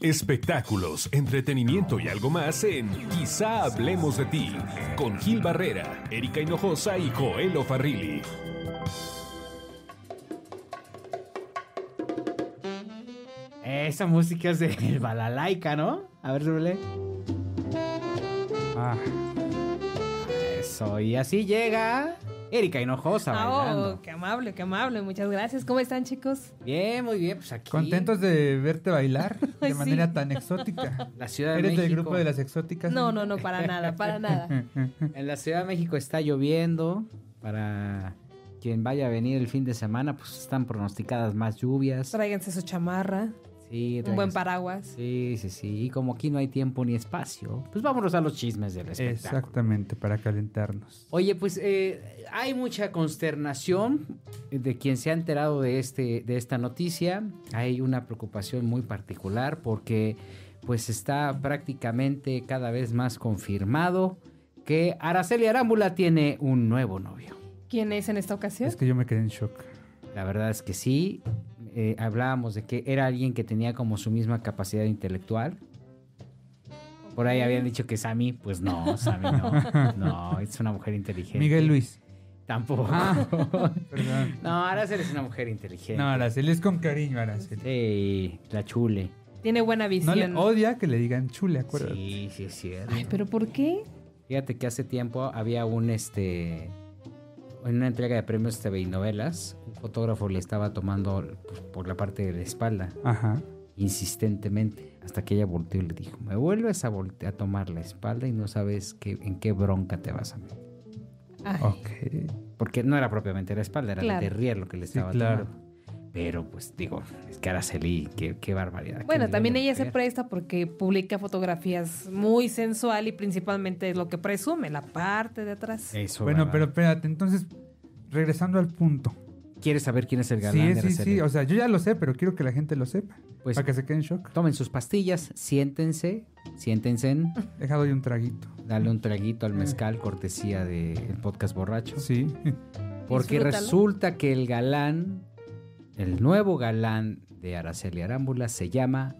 Espectáculos, entretenimiento y algo más en Quizá hablemos de ti con Gil Barrera, Erika Hinojosa y Joel Farrilli. Esa música es de Balalaika, ¿no? A ver, súbele. Ah, Eso, y así llega Erika Hinojosa Ah, bailando. oh, qué amable, qué amable. Muchas gracias. ¿Cómo están, chicos? Bien, muy bien, pues aquí. contentos de verte bailar de sí. manera tan exótica. La Ciudad de ¿Eres México. del grupo de las exóticas? No, no, no, para nada, para nada. En la Ciudad de México está lloviendo. Para quien vaya a venir el fin de semana, pues están pronosticadas más lluvias. Tráiganse su chamarra, Sí, un buen paraguas. Sí, sí, sí. Y como aquí no hay tiempo ni espacio, pues vámonos a los chismes del espectáculo. Exactamente, para calentarnos. Oye, pues eh, hay mucha consternación de quien se ha enterado de, este, de esta noticia. Hay una preocupación muy particular porque pues está prácticamente cada vez más confirmado que Araceli Arámbula tiene un nuevo novio. ¿Quién es en esta ocasión? Es que yo me quedé en shock. La verdad es que sí. Eh, hablábamos de que era alguien que tenía como su misma capacidad intelectual. Por ahí habían dicho que Sammy, pues no, Sammy no. No, es una mujer inteligente. Miguel Luis. Tampoco. Perdón. no, Araceli es una mujer inteligente. No, Araceli es con cariño, Araceli. Sí, la chule. Tiene buena No visión. le odia que le digan chule, acuérdate. Sí, sí es cierto. Ay, pero ¿por qué? Fíjate que hace tiempo había un este en una entrega de premios TV y novelas, un fotógrafo le estaba tomando pues, por la parte de la espalda Ajá. insistentemente hasta que ella volteó y le dijo, "Me vuelves a volte- a tomar la espalda y no sabes qué, en qué bronca te vas a meter." Porque no era propiamente la espalda, era Claro. de derrier lo que le Sí, estaba claro. tomando. Pero pues digo, es que Araceli, qué, qué barbaridad. Bueno, también de ella se presta porque publica fotografías muy sensual y principalmente es lo que presume, la parte de atrás. Eso, Bueno, ¿verdad? pero espérate, entonces, regresando al punto. ¿Quieres saber quién es el galán Sí, de sí, Araceli? sí. O sea, yo ya lo sé, pero quiero que la gente lo sepa. Pues- para que se quede en shock. Tomen sus pastillas, siéntense, siéntense, Dejado hoy un traguito. dale un traguito al mezcal, cortesía del podcast borracho. Sí. Porque Disfrútalo. resulta que el galán, el nuevo galán de Araceli Arámbula se llama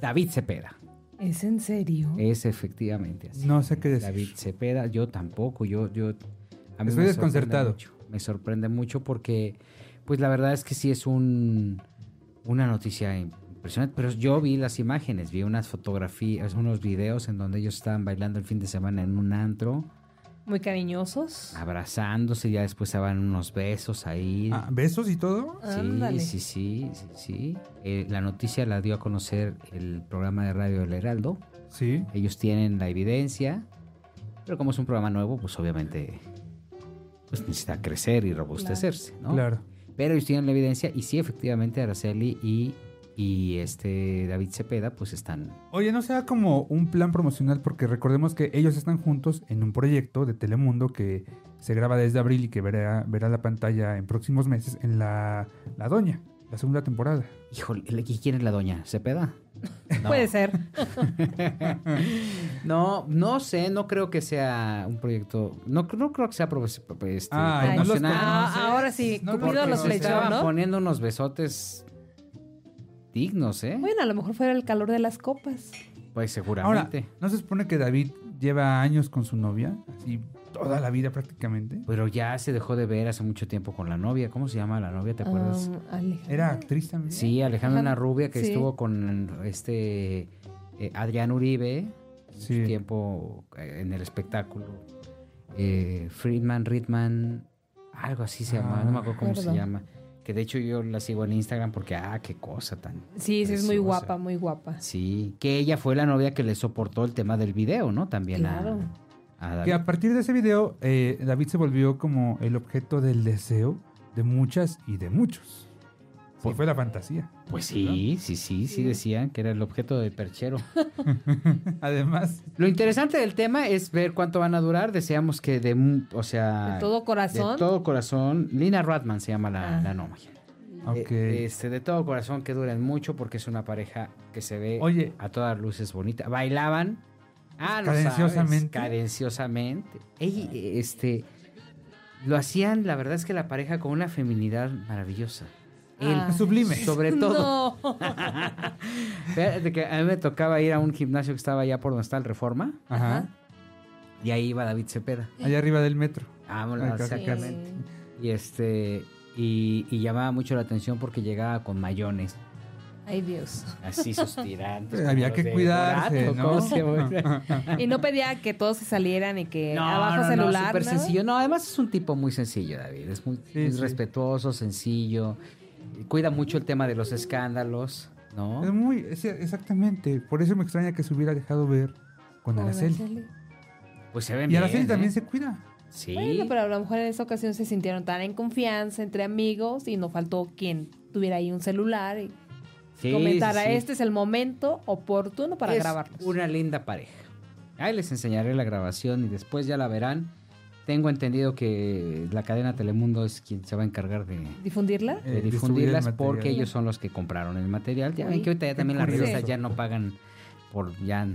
David Cepeda. ¿Es en serio? Es efectivamente así. No sé qué decir. David Cepeda, yo tampoco, yo, yo... a mí Estoy me desconcertado. sorprende mucho, me sorprende mucho porque, pues la verdad es que sí es un, una noticia impresionante, pero yo vi las imágenes, vi unas fotografías, unos videos en donde ellos estaban bailando el fin de semana en un antro, Muy cariñosos. abrazándose, ya después estaban unos besos ahí. Ah, ¿Besos y todo? Sí, Ándale. sí, sí, sí, sí. Eh, la noticia la dio a conocer el programa de radio El Heraldo. Sí. Ellos tienen la evidencia, pero como es un programa nuevo, pues obviamente pues necesita crecer y robustecerse, ¿no? Claro. Pero ellos tienen la evidencia y sí, efectivamente, Araceli y, y este David Cepeda pues están... Oye, no sea como un plan promocional, porque recordemos que ellos están juntos en un proyecto de Telemundo que se graba desde abril y que verá, verá la pantalla en próximos meses en la, la Doña, la segunda temporada. Híjole, ¿y quién es la doña? ¿Cepeda? No. Puede ser. No, no sé, no creo que sea un proyecto... No, no creo que sea este, Ay, no los promocional. Ah, ahora sí, No los Cupido flechó, ¿no? poniendo unos besotes dignos, ¿eh? Bueno, a lo mejor fuera el calor de las copas. Pues Ahora, seguramente. ¿no se supone que David lleva años con su novia? Así, toda la vida prácticamente. Pero ya se dejó de ver hace mucho tiempo con la novia. ¿Cómo se llama la novia? ¿Te acuerdas? Um, Alejandra. ¿Era actriz también? sí, Alejandra, una rubia que Sí. estuvo con este eh, Adrián Uribe Sí. mucho tiempo eh, en el espectáculo. Eh, Friedman, Ritman, algo así se llama, Ah, no me acuerdo cómo se llama. Que de hecho yo la sigo en Instagram porque, ah, qué cosa tan. Sí, sí, es muy guapa, muy guapa. Sí, que ella fue la novia que le soportó el tema del video, ¿no? También a- Claro. a, David. Que a partir de ese video, eh, David se volvió como el objeto del deseo de muchas y de muchos. Sí, Por- fue la fantasía. Pues sí, sí, sí, sí decían que era el objeto del perchero. Además, Lo interesante del tema es ver cuánto van a durar. Deseamos que de, o sea, De todo corazón. de todo corazón. Lina Ratman se llama la, Ah. la novia. ok. Eh, este, de todo corazón que duren mucho porque es una pareja que se ve Oye. a todas luces bonita. Bailaban. Ah, Cadenciosamente. sabes, cadenciosamente. Ey, este, lo hacían, la verdad es que la pareja con una feminidad maravillosa. Él, Ah. Sublime. sobre todo. No. Fíjate que a mí me tocaba ir a un gimnasio que estaba allá por donde está el Reforma. Ajá. Y ahí iba David Cepeda. Allá arriba del metro. Acá, acá. exactamente. Y este. Y, y llamaba mucho la atención porque llegaba con mayones, Ay, Dios. así sus tirantes. Eh, había que cuidarse, Borat, ¿o ¿no? Y no pedía que todos se salieran y que No, abajo no, no, celular. súper nada? sencillo. No, además es un tipo muy sencillo, David. Es muy, Sí, muy sí. respetuoso, sencillo. Cuida mucho el tema de los escándalos, ¿no? Es muy, es- exactamente. Por eso me extraña que se hubiera dejado ver con Araceli. Araceli. Pues se ven Y Araceli bien, también ¿eh? se cuida. Sí. Bueno, pero a lo mejor en esa ocasión se sintieron tan en confianza entre amigos y no faltó quien tuviera ahí un celular y Sí, comentara, sí, este es el momento oportuno para es grabarnos. una linda pareja. Ahí les enseñaré la grabación y después ya la verán. Tengo entendido que la cadena Telemundo es quien se va a encargar de, ¿Difundirla? Eh, de el difundirlas porque ellos son los que compraron el material. Ya ven que ahorita ya también las revistas ya no pagan por ya,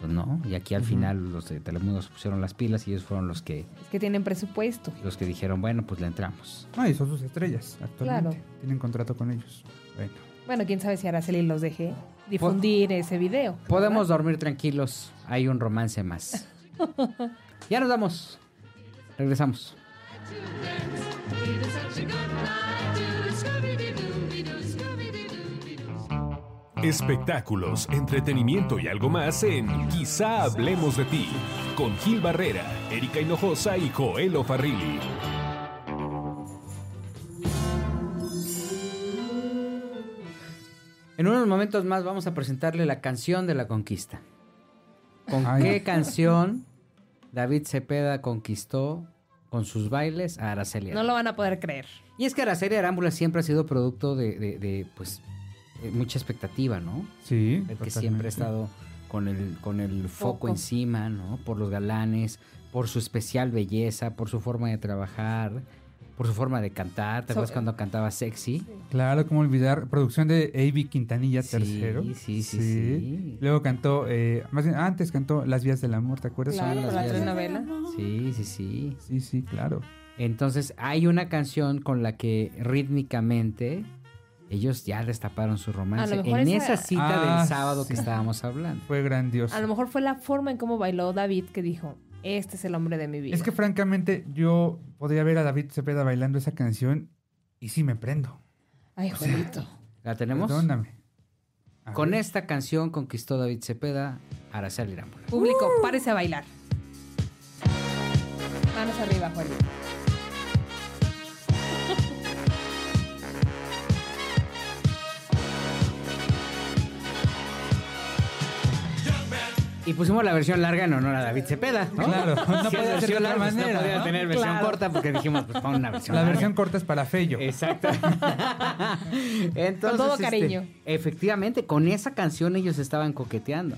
pues no. Y aquí al final los de Telemundo se pusieron las pilas y ellos fueron los que Es que tienen presupuesto. los que dijeron, bueno, pues le entramos. Ah, y son sus estrellas actualmente. Claro. Tienen contrato con ellos. Bueno. Bueno, quién sabe si Araceli los deje difundir ese video. Podemos ¿verdad? dormir tranquilos, hay un romance más. ya nos vamos. Regresamos. Espectáculos, entretenimiento y algo más en Quizá hablemos de ti con Gil Barrera, Erika Hinojosa y Joel Farrilli. En unos momentos más vamos a presentarle la canción de la conquista. ¿Con Ay. qué canción David Cepeda conquistó con sus bailes a Araceli? No lo van a poder creer. Y es que Araceli Arámbula siempre ha sido producto de, de- de, pues, mucha expectativa, ¿no? Sí. El que totalmente. siempre ha estado con el, con el foco, Foco. encima, ¿no? Por los galanes, por su especial belleza, por su forma de trabajar, por su forma de cantar. ¿Te So- acuerdas cuando cantaba sexy? Claro, cómo olvidar. Producción de A.B. Quintanilla Sí, tercero. sí, sí, sí. Luego cantó, eh, más bien, antes cantó Las Vías del Amor, ¿te acuerdas? Claro, la telenovela. Sí, sí, sí. Sí, sí, claro. Entonces hay una canción con la que rítmicamente ellos ya destaparon su romance. En esa- esa cita Ah, del sábado que sí. estábamos hablando. Fue grandioso. A lo mejor fue la forma en cómo bailó David que dijo, este es el hombre de mi vida. Es que francamente yo podría ver a David Cepeda bailando esa canción y sí me prendo. Ay, Juanito. ¿La tenemos? Perdóname. A Con ver. esta canción conquistó David Cepeda a Araceli. Público, párese a bailar. Manos arriba, Juanito. Y pusimos la versión larga en honor a David Cepeda. ¿no? Claro, no Si podía es ser de versión otra larga, pues manera, No podía ¿no? tener versión Claro. corta porque dijimos, pues pon una versión La larga. versión corta es para Fello. Exacto. Entonces, Con todo este, cariño. efectivamente, con esa canción ellos estaban coqueteando.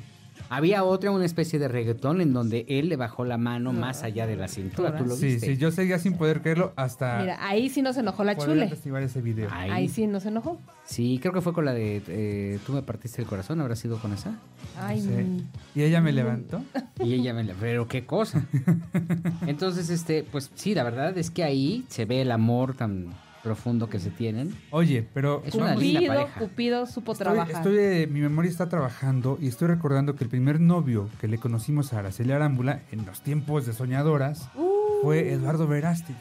Había otra, una especie de reggaetón en donde él le bajó la mano más allá de la cintura. ¿Tú lo Sí, viste? sí, yo seguía sin poder creerlo hasta Mira, ahí sí no se enojó la chule. atestiguar ese video. Ahí. Ahí sí no se enojó. Sí, creo que fue con la de eh, Tú me partiste el corazón, habrá sido con esa. Ay, Sí. mm. Y ella me levantó. Y ella me la... Pero qué cosa. Entonces, este, pues sí, la verdad es que ahí se ve el amor tan profundo que se tienen. Oye, pero Es una linda Cupido, pareja. Cupido supo estoy, trabajar. estoy, eh, mi memoria está trabajando y estoy recordando que el primer novio que le conocimos a Araceli Arámbula en los tiempos de Soñadoras Uh. fue Eduardo Verástegui.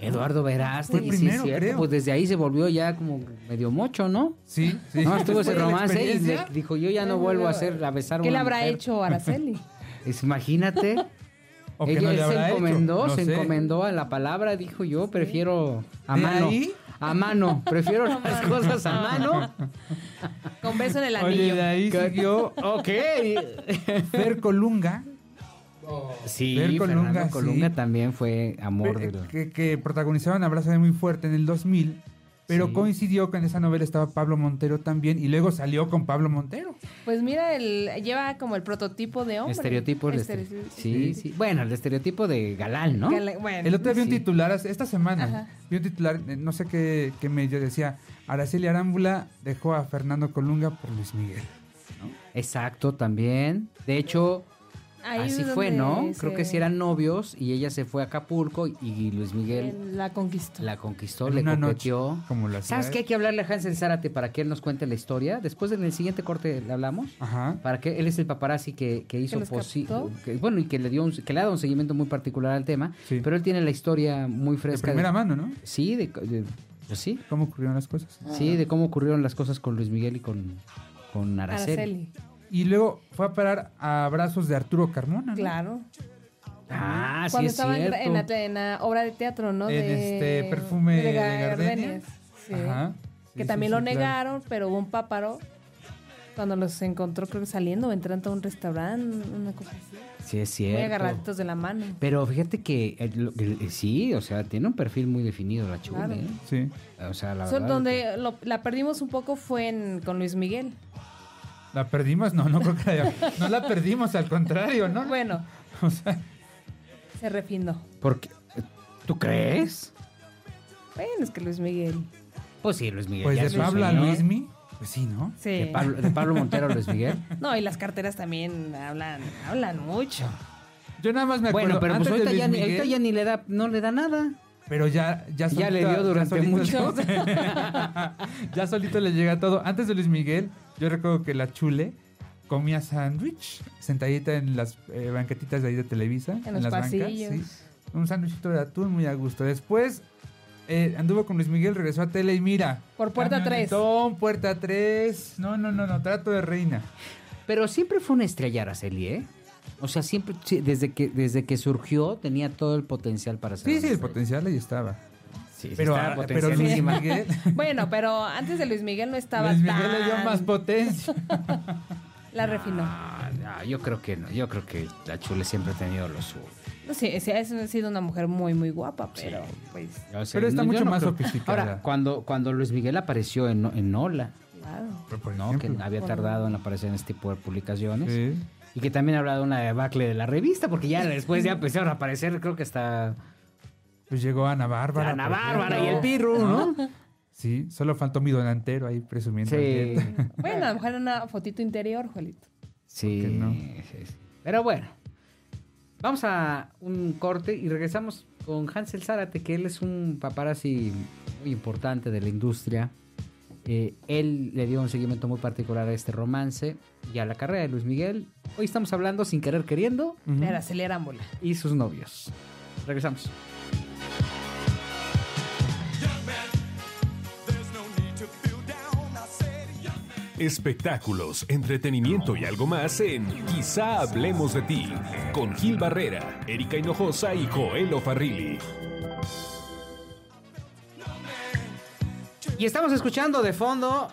Eduardo Verástegui, sí, primero, es cierto, creo. Pues desde ahí se volvió ya como medio mocho, ¿no? Sí, sí. No, estuvo ese romance y dijo, yo ya no vuelvo a hacer, a besar a ¿Qué le habrá mujer". hecho Araceli? Es, imagínate. O que Ella no le se hecho, encomendó, no se sé. encomendó a la palabra, dijo yo prefiero a ¿De mano. ahí? A mano, prefiero las cosas a mano. Con beso en el Oye, anillo. de ahí siguió Ok. Fer Colunga, Sí, Fer Fernando Colunga, Colunga, sí. también fue amor del... que, que protagonizaron Abrázame muy fuerte en el 2000, pero Sí. coincidió que en esa novela estaba Pablo Montero también y luego salió con Pablo Montero. Pues mira, el, lleva como el prototipo de hombre. Estereotipo. el Estere- estere- Sí, sí. Bueno, el estereotipo de galán, ¿no? Bueno, El otro día vi un Sí. titular, esta semana, Ajá. vi un titular, eh, no sé qué, qué medio decía, Araceli Arámbula dejó a Fernando Colunga por Luis Miguel. Exacto, también. De hecho, Ahí Así fue, ¿no? se- Creo que sí eran novios y ella se fue a Acapulco y Luis Miguel La conquistó. la conquistó, En le una coqueteó. noche, como la ¿Sabes qué? Hay que hablarle a Hansel Zárate para que él nos cuente la historia. Después en el siguiente corte le hablamos. Ajá. Para que él es el paparazzi que, que hizo los posi- captó. que- bueno y que le dio un, que le ha dado un seguimiento muy particular al tema, Sí. pero él tiene la historia muy De fresca. primera mano, ¿no? Sí, de, de- pues sí, ¿Cómo ocurrieron las cosas? sí, de cómo ocurrieron las cosas con Luis Miguel y con, con Araceli. Araceli. Y luego fue a parar a brazos de Arturo Carmona. ¿no? Claro. Ah, sí Cuando es estaba en, cierto. en la, en la obra de teatro, ¿no? En de, este perfume de. Sí. Ajá. Que Sí, también sí, lo sí, claro. negaron, pero hubo un páparo cuando los encontró, creo que saliendo o entrando a un restaurante, una cosa así. Sí es Muy cierto. agarraditos de la mano. Pero fíjate que eh, sí, o sea, tiene un perfil muy definido la chula, Claro. ¿eh? Sí. O sea, la So- verdad. donde lo- la perdimos un poco fue en, con Luis Miguel. ¿La perdimos? No, no creo que la, no la perdimos, al contrario, ¿no? Bueno, O sea, se refinó. Porque, ¿Tú crees? Bueno, es que Luis Miguel. Pues sí, Luis Miguel. pues ya de es un Pablo a señor. Luismi, pues sí, ¿no? Sí. De Pablo, de Pablo Montero a Luis Miguel. No, y las carteras también hablan, hablan mucho. Yo nada más me acuerdo. Bueno, pero pues antes de ahorita ya, Luis ni- ahorita Miguel, ya ni le da, no le da nada. Pero ya, ya, Ya le dio durante mucho. ya solito le llega todo. Antes de Luis Miguel, yo recuerdo que la chule comía sándwich sentadita en las eh, banquetitas de ahí de Televisa. En los las pasillos. sí. Un sándwichito de atún muy a gusto. Después eh, anduvo con Luis Miguel, regresó a tele y mira. Por puerta tres. camionetón, puerta 3. No, no, no, no, trato de reina. Pero siempre fue una estrella Araceli, ¿eh? O sea, siempre, desde que, desde que surgió, tenía todo el potencial para ser Sí, sí, el potencial ahí estaba. Sí, sí, Pero, estaba ah, pero Luis. Miguel, Bueno, pero antes de Luis Miguel no estaba Luis Miguel tan... le dio más potencia. La refinó. Ah, no, yo creo que no. Yo creo que la chule siempre ha tenido lo suyo. No sé, sí, ha sido una mujer muy, muy guapa, pero pues, O sea, Pero está yo mucho más creo- sofisticada. Ahora, cuando, cuando Luis Miguel apareció en, en Nola, claro. ¿no? que había tardado en aparecer en este tipo de publicaciones. sí. Y que también habla de una debacle de la revista, porque ya después ya empezaron a aparecer, creo que hasta Pues llegó Ana Bárbara. Ana Bárbara y el Pirru, ¿no? Sí, solo faltó mi donantero ahí presumiendo. Sí. Bueno, a lo mejor era una fotito interior, Juelito. Sí, ¿Por qué no? sí, sí. Pero bueno, vamos a un corte y regresamos con Hansel Zárate, que él es un paparazzi muy importante de la industria. Eh, él le dio un seguimiento muy particular a este romance y a la carrera de Luis Miguel. Hoy estamos hablando sin querer queriendo. Era acelerámbola. y sus novios. Regresamos. Espectáculos, entretenimiento y algo más en Quizá hablemos de ti con Gil Barrera, Erika Hinojosa y Joel Farrilli. Y estamos escuchando de fondo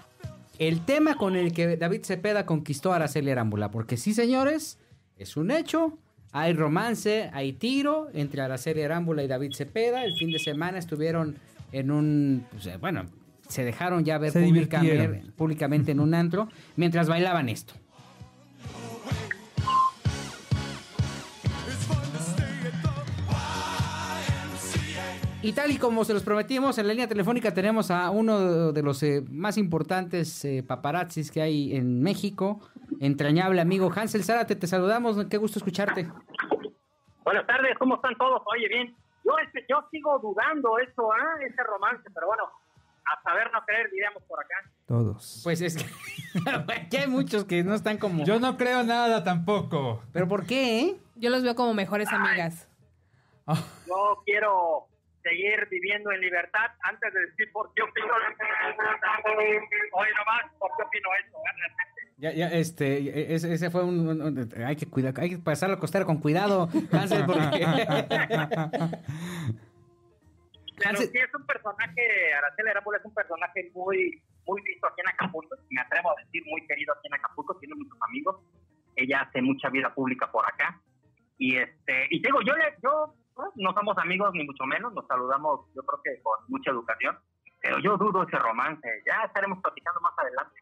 el tema con el que David Cepeda conquistó a Araceli Arámbula. Porque sí, señores, es un hecho. Hay romance, hay tiro entre Araceli Arámbula y David Cepeda. El fin de semana estuvieron en un... pues, eh, bueno, se dejaron ya ver Se públicamente, en un antro mientras bailaban esto. Y tal y como se los prometimos, en la línea telefónica tenemos a uno de los eh, más importantes eh, paparazzis que hay en México, entrañable amigo Hansel Zárate, te saludamos, qué gusto escucharte. Buenas tardes, ¿cómo están todos? Oye, bien. Yo, este, yo sigo dudando eso, ¿ah? Ese romance, pero bueno, a saber no creer, diríamos por acá. Todos. Pues es que aquí hay muchos que no están como... Yo no creo nada tampoco. ¿Pero por qué, eh? Yo los veo como mejores amigas. Yo quiero seguir viviendo en libertad antes de decir por qué opino. Oye, nomás, ¿por qué opino eso? Ya, ya, este, ese, ese fue un, un- un- Hay que cuidar, hay que pasar la costera con cuidado, Hansel, porque... Pero Hansel- sí es un personaje, Araceli Arámbula es un personaje muy, muy visto aquí en Acapulco. Me atrevo a decir muy querido aquí en Acapulco, tiene muchos amigos. Ella hace mucha vida pública por acá. Y este, y digo, yo le, yo ¿no? no somos amigos ni mucho menos, nos saludamos, yo creo que con mucha educación. Pero yo dudo ese romance. Ya estaremos platicando más adelante.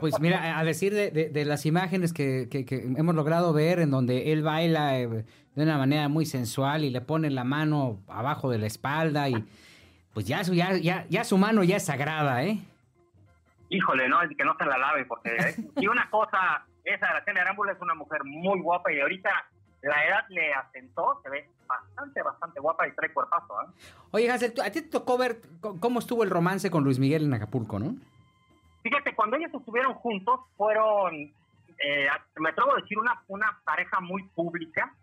Pues mira, a decir de, de- de las imágenes que, que- que hemos logrado ver en donde él baila eh, de una manera muy sensual y le pone la mano abajo de la espalda y pues ya su, ya, ya, ya su mano ya es sagrada, ¿eh? Híjole, no, es que no se la lave, porque eh, y una cosa, esa Araceli Arámbula es una mujer muy guapa y ahorita la edad le asentó, se ve bastante, bastante guapa y trae cuerpazo, ¿eh? Oye, Hansel, tú- a ti te tocó ver cómo estuvo el romance con Luis Miguel en Acapulco, ¿no? Fíjate, cuando ellos estuvieron juntos, fueron, eh, me atrevo a decir, una, una pareja muy pública.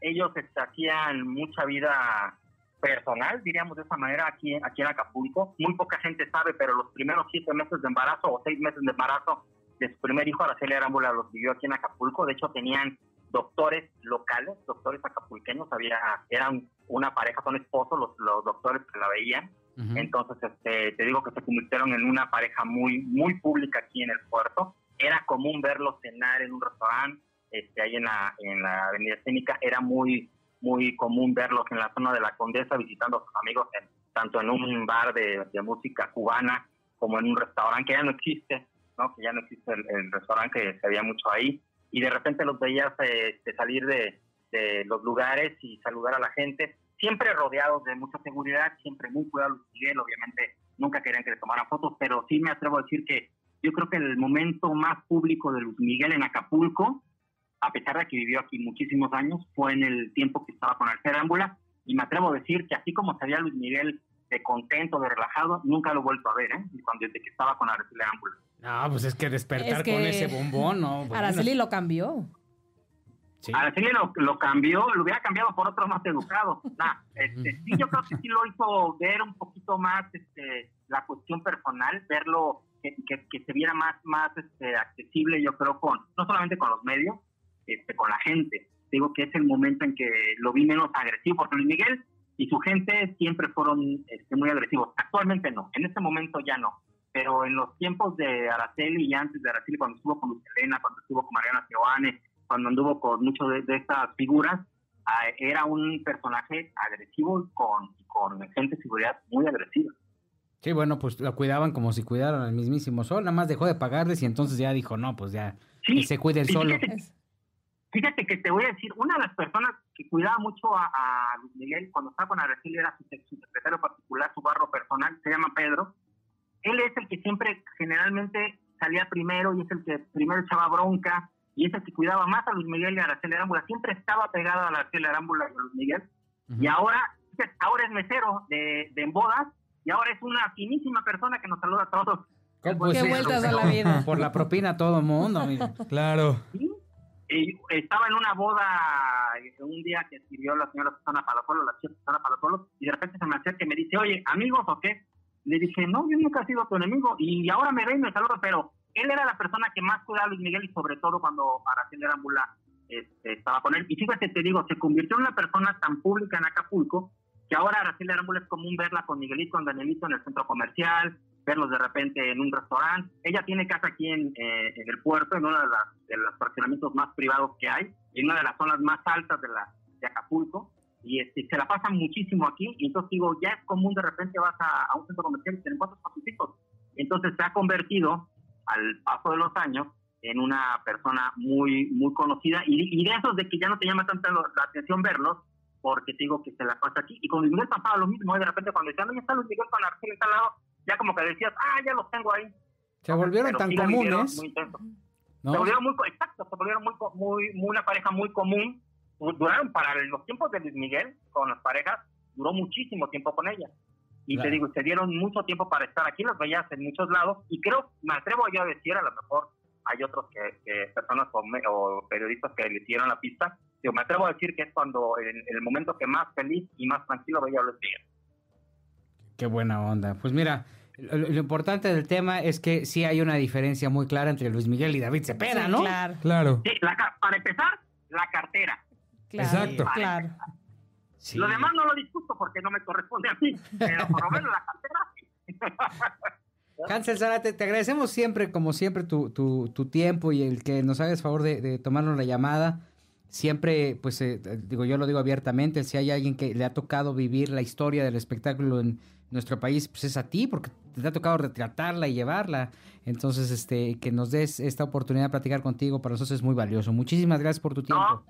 Ellos este, hacían mucha vida personal, diríamos de esa manera, aquí, aquí en Acapulco. Muy poca gente sabe, pero los primeros siete meses de embarazo o seis meses de embarazo de su primer hijo, Araceli Arámbula, los vivió aquí en Acapulco. De hecho, tenían doctores locales, doctores acapulqueños, había, eran una pareja, son esposos los, los doctores que la veían. Entonces, este, te digo que se convirtieron en una pareja muy, muy pública aquí en el puerto. Era común verlos cenar en un restaurante, este, ahí en la, en la Avenida Escénica. Era muy, muy común verlos en la zona de la Condesa visitando a sus amigos, en- tanto en un bar de, música cubana como en un restaurante que ya no existe, ¿no? Que ya no existe el, el restaurante que se veía mucho ahí. Y de repente los veías eh, salir de, de los lugares y saludar a la gente, siempre rodeados de mucha seguridad, siempre muy cuidados Luis Miguel, obviamente nunca querían que le tomaran fotos, pero sí me atrevo a decir que yo creo que el momento más público de Luis Miguel en Acapulco, a pesar de que vivió aquí muchísimos años, fue en el tiempo que estaba con Arcel Ámbula, y me atrevo a decir que así como se veía Luis Miguel de contento, de relajado, nunca lo he vuelto a ver, ¿eh? Cuando, desde que estaba con Arcel Ámbula. No, pues es que despertar Es que con ese bombón, ¿no? Bueno, Araceli lo cambió. Sí. Araceli lo, lo cambió, lo hubiera cambiado por otro más educado. Nah, este, sí, yo creo que sí lo hizo ver un poquito más este, la cuestión personal, verlo, que, que, que se viera más, más este, accesible, yo creo, con no solamente con los medios, este, con la gente. Digo que es el momento en que lo vi menos agresivo, porque Luis Miguel y su gente siempre fueron este, muy agresivos. Actualmente no, en este momento ya no. Pero en los tiempos de Araceli y antes de Araceli, cuando estuvo con Luz Helena, cuando estuvo con Mariana Seoane, cuando anduvo con muchos de, de estas figuras, ah, era un personaje agresivo y con, con gente de seguridad muy agresiva. Sí, bueno, pues lo cuidaban como si cuidaran al mismísimo sol. Nada más dejó de pagarles y entonces ya dijo, no, pues ya, Sí, que se cuide el solo. fíjate, Fíjate que te voy a decir, una de las personas que cuidaba mucho a, a Luis Miguel cuando estaba con Araceli era su, su secretario particular, su barro personal, se llama Pedro. Él es el que siempre generalmente salía primero y es el que primero echaba bronca y es el que cuidaba más a Luis Miguel y a Araceli Arámbula. Siempre estaba pegado a Araceli Arámbula y a Luis Miguel. Ujú. Y ahora, ahora es mesero de, de en bodas y ahora es una finísima persona que nos saluda a todos. Pues Qué sí, vueltas a la vida. Por la propina a todo mundo, mira. Claro. Sí. Y estaba en una boda eh, un día que escribió la señora Susana Palazuelo, la chica Susana Palazuelo, y de repente se me acerca y me dice, oye, ¿amigos o qué? Le dije, no, yo nunca he sido tu enemigo, y ahora me ve y me saluda, pero él era la persona que más cuidaba a Luis Miguel, y sobre todo cuando Araceli Arámbula este, estaba con él. Y fíjate, te digo, se convirtió en una persona tan pública en Acapulco, que ahora Araceli Arámbula es común verla con Miguelito, con Danielito en el centro comercial, verlos de repente en un restaurante. Ella tiene casa aquí en, eh, en el puerto, en uno de, las- de los fraccionamientos más privados que hay, en una de las zonas más altas de, la, de Acapulco. Y este, se la pasan muchísimo aquí. Y entonces digo, ya es común de repente vas a, a un centro comercial y con tus hijos. Entonces se ha convertido, al paso de los años, en una persona muy muy conocida. Y, y de esos de que ya no te llama tanta la atención verlos, porque te digo que se la pasa aquí. Y con Luis Miguel pasaba lo mismo. ¿eh? De repente cuando decían, no, ya está Luis Miguel con Arcel está al lado, ya como que decías, ah, ya los tengo ahí. Se volvieron Pero tan sí comunes, muy intenso. ¿no? Se volvieron muy, exacto, se volvieron muy, co- muy, muy una pareja muy común. Du- Duraron para los tiempos de Luis Miguel con las parejas, duró muchísimo tiempo con ella. Y Claro. te digo, se dieron mucho tiempo para estar aquí, los veías en muchos lados. Y creo, me atrevo yo a decir, a lo mejor hay otros que, que personas o, me- o periodistas que le siguieron la pista. Digo, me atrevo a decir que es cuando, en, el momento que más feliz y más tranquilo veía a Luis Miguel. Qué buena onda. Pues mira, lo, lo importante del tema es que sí hay una diferencia muy clara entre Luis Miguel y David Cepeda, Sí, ¿no? Claro, Claro. Sí, la para empezar, la cartera. claro. Exacto. Claro. Sí. Lo demás no lo discuto porque no me corresponde a mí, pero por lo menos la cartera sí. Hansel Zárate, te agradecemos siempre, como siempre, tu, tu, tu tiempo y el que nos hagas favor de, de tomarnos la llamada. Siempre, pues, eh, digo, yo lo digo abiertamente, si hay alguien que le ha tocado vivir la historia del espectáculo en nuestro país, pues es a ti, porque te ha tocado retratarla y llevarla. Entonces, este, que nos des esta oportunidad de platicar contigo, para nosotros es muy valioso. Muchísimas gracias por tu tiempo. No,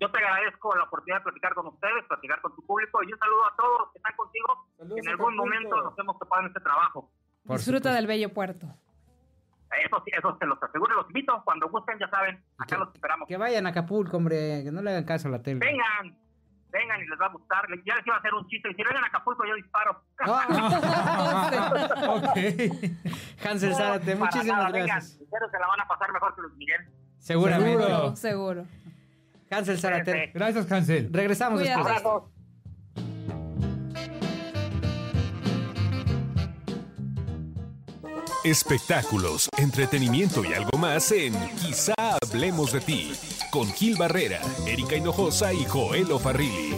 yo, te agradezco la oportunidad de platicar con ustedes, platicar con tu público y un saludo a todos los que están contigo. que en algún momento nos hemos topado en este trabajo. Por Disfruta supuesto. del bello puerto. Eso sí, eso se los aseguro, los invito, cuando gusten, ya saben, acá los esperamos. Que vayan a Acapulco, hombre, que no le hagan caso a la tele. Vengan, vengan y les va a gustar. Ya les iba a hacer un chiste, y si vengan a Acapulco yo disparo. ok. Hansel Zárate, muchísimas nada, vengan, gracias. en serio se la van a pasar mejor que Luis Miguel. Seguramente. Seguro. Seguro. Hansel Zárate. Gracias, Hansel. Regresamos Cuídate. después. Espectáculos, entretenimiento y algo más en Quizá hablemos de ti con Gil Barrera, Erika Hinojosa y Joel Farrilli.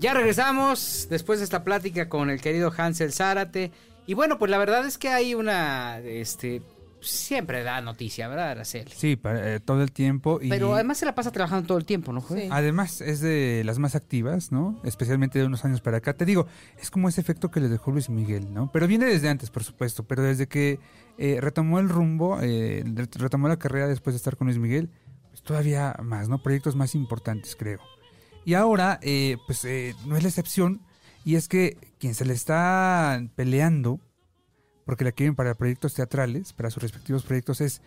Ya regresamos después de esta plática con el querido Hansel Zárate. Y bueno, pues la verdad es que hay una, este, siempre da noticia, ¿verdad, Araceli? Sí, para- eh, todo el tiempo. Y Pero además se la pasa trabajando todo el tiempo, ¿no, Joel? Sí. Además, es de las más activas, ¿no? Especialmente de unos años para acá. Te digo, es como ese efecto que le dejó Luis Miguel, ¿no? Pero viene desde antes, por supuesto. Pero desde que eh, retomó el rumbo, eh, re- retomó la carrera después de estar con Luis Miguel, pues todavía más, ¿no? Proyectos más importantes, creo. Y ahora, eh, pues eh, no es la excepción. Y es que quien se le está peleando, porque la quieren para proyectos teatrales, para sus respectivos proyectos, es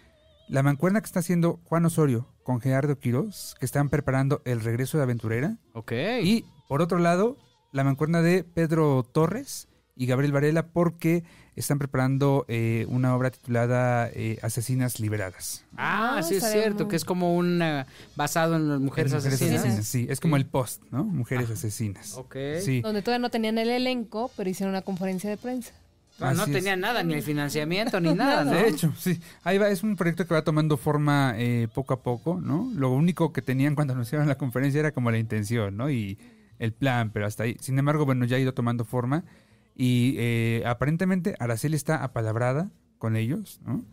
la mancuerna que está haciendo Juan Osorio con Gerardo Quiroz, que están preparando el regreso de Aventurera. Ok. Y por otro lado, la mancuerna de Pedro Torres y Gabriel Varela, porque están preparando eh, una obra titulada eh, Asesinas Liberadas. ah, Ah, sí es cierto, muy- que es como un eh, basado en las mujeres En asesinas. Sí, es como el post, ¿no? Mujeres asesinas. Ok. Sí. Donde todavía no tenían el elenco, pero hicieron una conferencia de prensa. Ah, no es. tenía nada, ni el financiamiento, ni nada, ¿no? De hecho, sí. Ahí va, es un proyecto que va tomando forma eh, poco a poco, ¿no? Lo único que tenían cuando anunciaron la conferencia era como la intención, ¿no? Y el plan, pero hasta ahí. Sin embargo, bueno, ya ha ido tomando forma. Y eh, aparentemente Araceli está apalabrada con ellos, ¿no?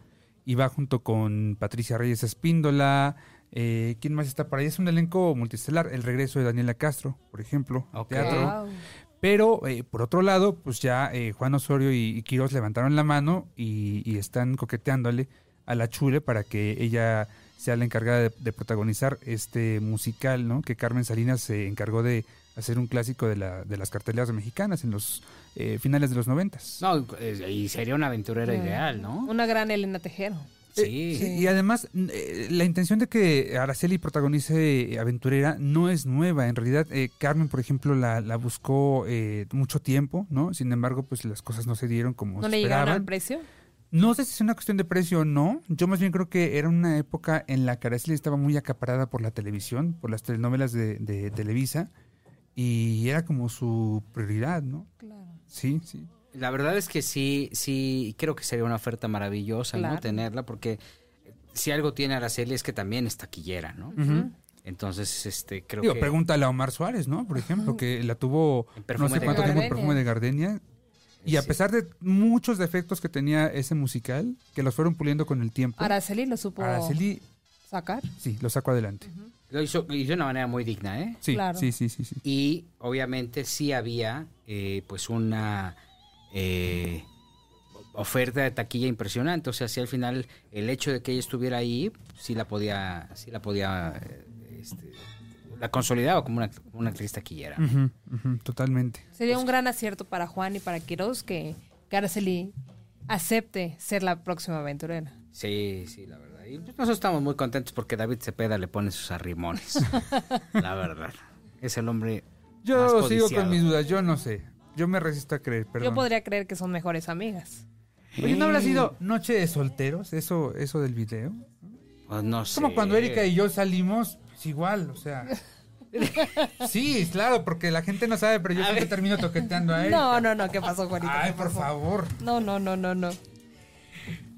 Y va junto con Patricia Reyes Espíndola. Eh, ¿Quién más está por ahí? Es un elenco multiestelar. El regreso de Daniela Castro, por ejemplo. al. Teatro. Wow. Pero eh, por otro lado, pues ya eh, Juan Osorio y, y Quiroz levantaron la mano y, y están coqueteándole a la Chule para que ella sea la encargada de, de protagonizar este musical, ¿no? Que Carmen Salinas se encargó de hacer un clásico de, la, de las carteleras mexicanas en los eh, finales de los noventas. No, eh, y sería una aventurera Sí. ideal, ¿no? Una gran Elena Tejero. Sí. Sí, Y además, eh, la intención de que Araceli protagonice eh, Aventurera no es nueva. En realidad, eh, Carmen, por ejemplo, la, la buscó eh, mucho tiempo, ¿no? Sin embargo, pues las cosas no se dieron como ¿No le llegaron al precio? No sé si es una cuestión de precio o no. Yo más bien creo que era una época en la que Araceli estaba muy acaparada por la televisión, por las telenovelas de, de Televisa, y era como su prioridad, ¿no? Claro. Sí, sí. La verdad es que sí, sí, creo que sería una oferta maravillosa, ¿no? Tenerla, porque si algo tiene Araceli es que también es taquillera, ¿no? Entonces, este, creo Digo, que... pregúntale a Omar Suárez, ¿no? Por ejemplo, que la tuvo no Perfume sé de cuánto tiempo en Gardenia. perfume de Gardenia. Y a Sí. pesar de muchos defectos que tenía ese musical, que los fueron puliendo con el tiempo, Araceli lo supo Araceli, sacar. sí, lo sacó adelante. Lo hizo, lo hizo de una manera muy digna, ¿eh? Sí, Claro. sí, sí, sí, sí. Y obviamente sí había eh, pues una eh, oferta de taquilla impresionante. O sea, si al final el hecho de que ella estuviera ahí, sí la podía, sí la podía, eh, este, la consolidaba como una, una actriz taquillera. Totalmente. Sería un gran acierto para Juan y para Quiroz que, que Araceli acepte ser la próxima aventurera. Sí, sí, la verdad. Y pues nosotros estamos muy contentos porque David Cepeda le pone sus arrimones. la verdad. Es el hombre Yo más sigo con mis dudas, yo no sé. Yo me resisto a creer, perdón. Yo podría creer que son mejores amigas. Oye, ¿no habrá sido Noche de Solteros, eso, eso del video? Pues no Es sé. como cuando Erika y yo salimos, pues igual, o sea. Sí, claro, porque la gente no sabe, pero yo siempre termino toqueteando a Erika. No, no, no, ¿qué pasó, Juanita? Ay, ¿Qué por favor. No, no, no, no, no.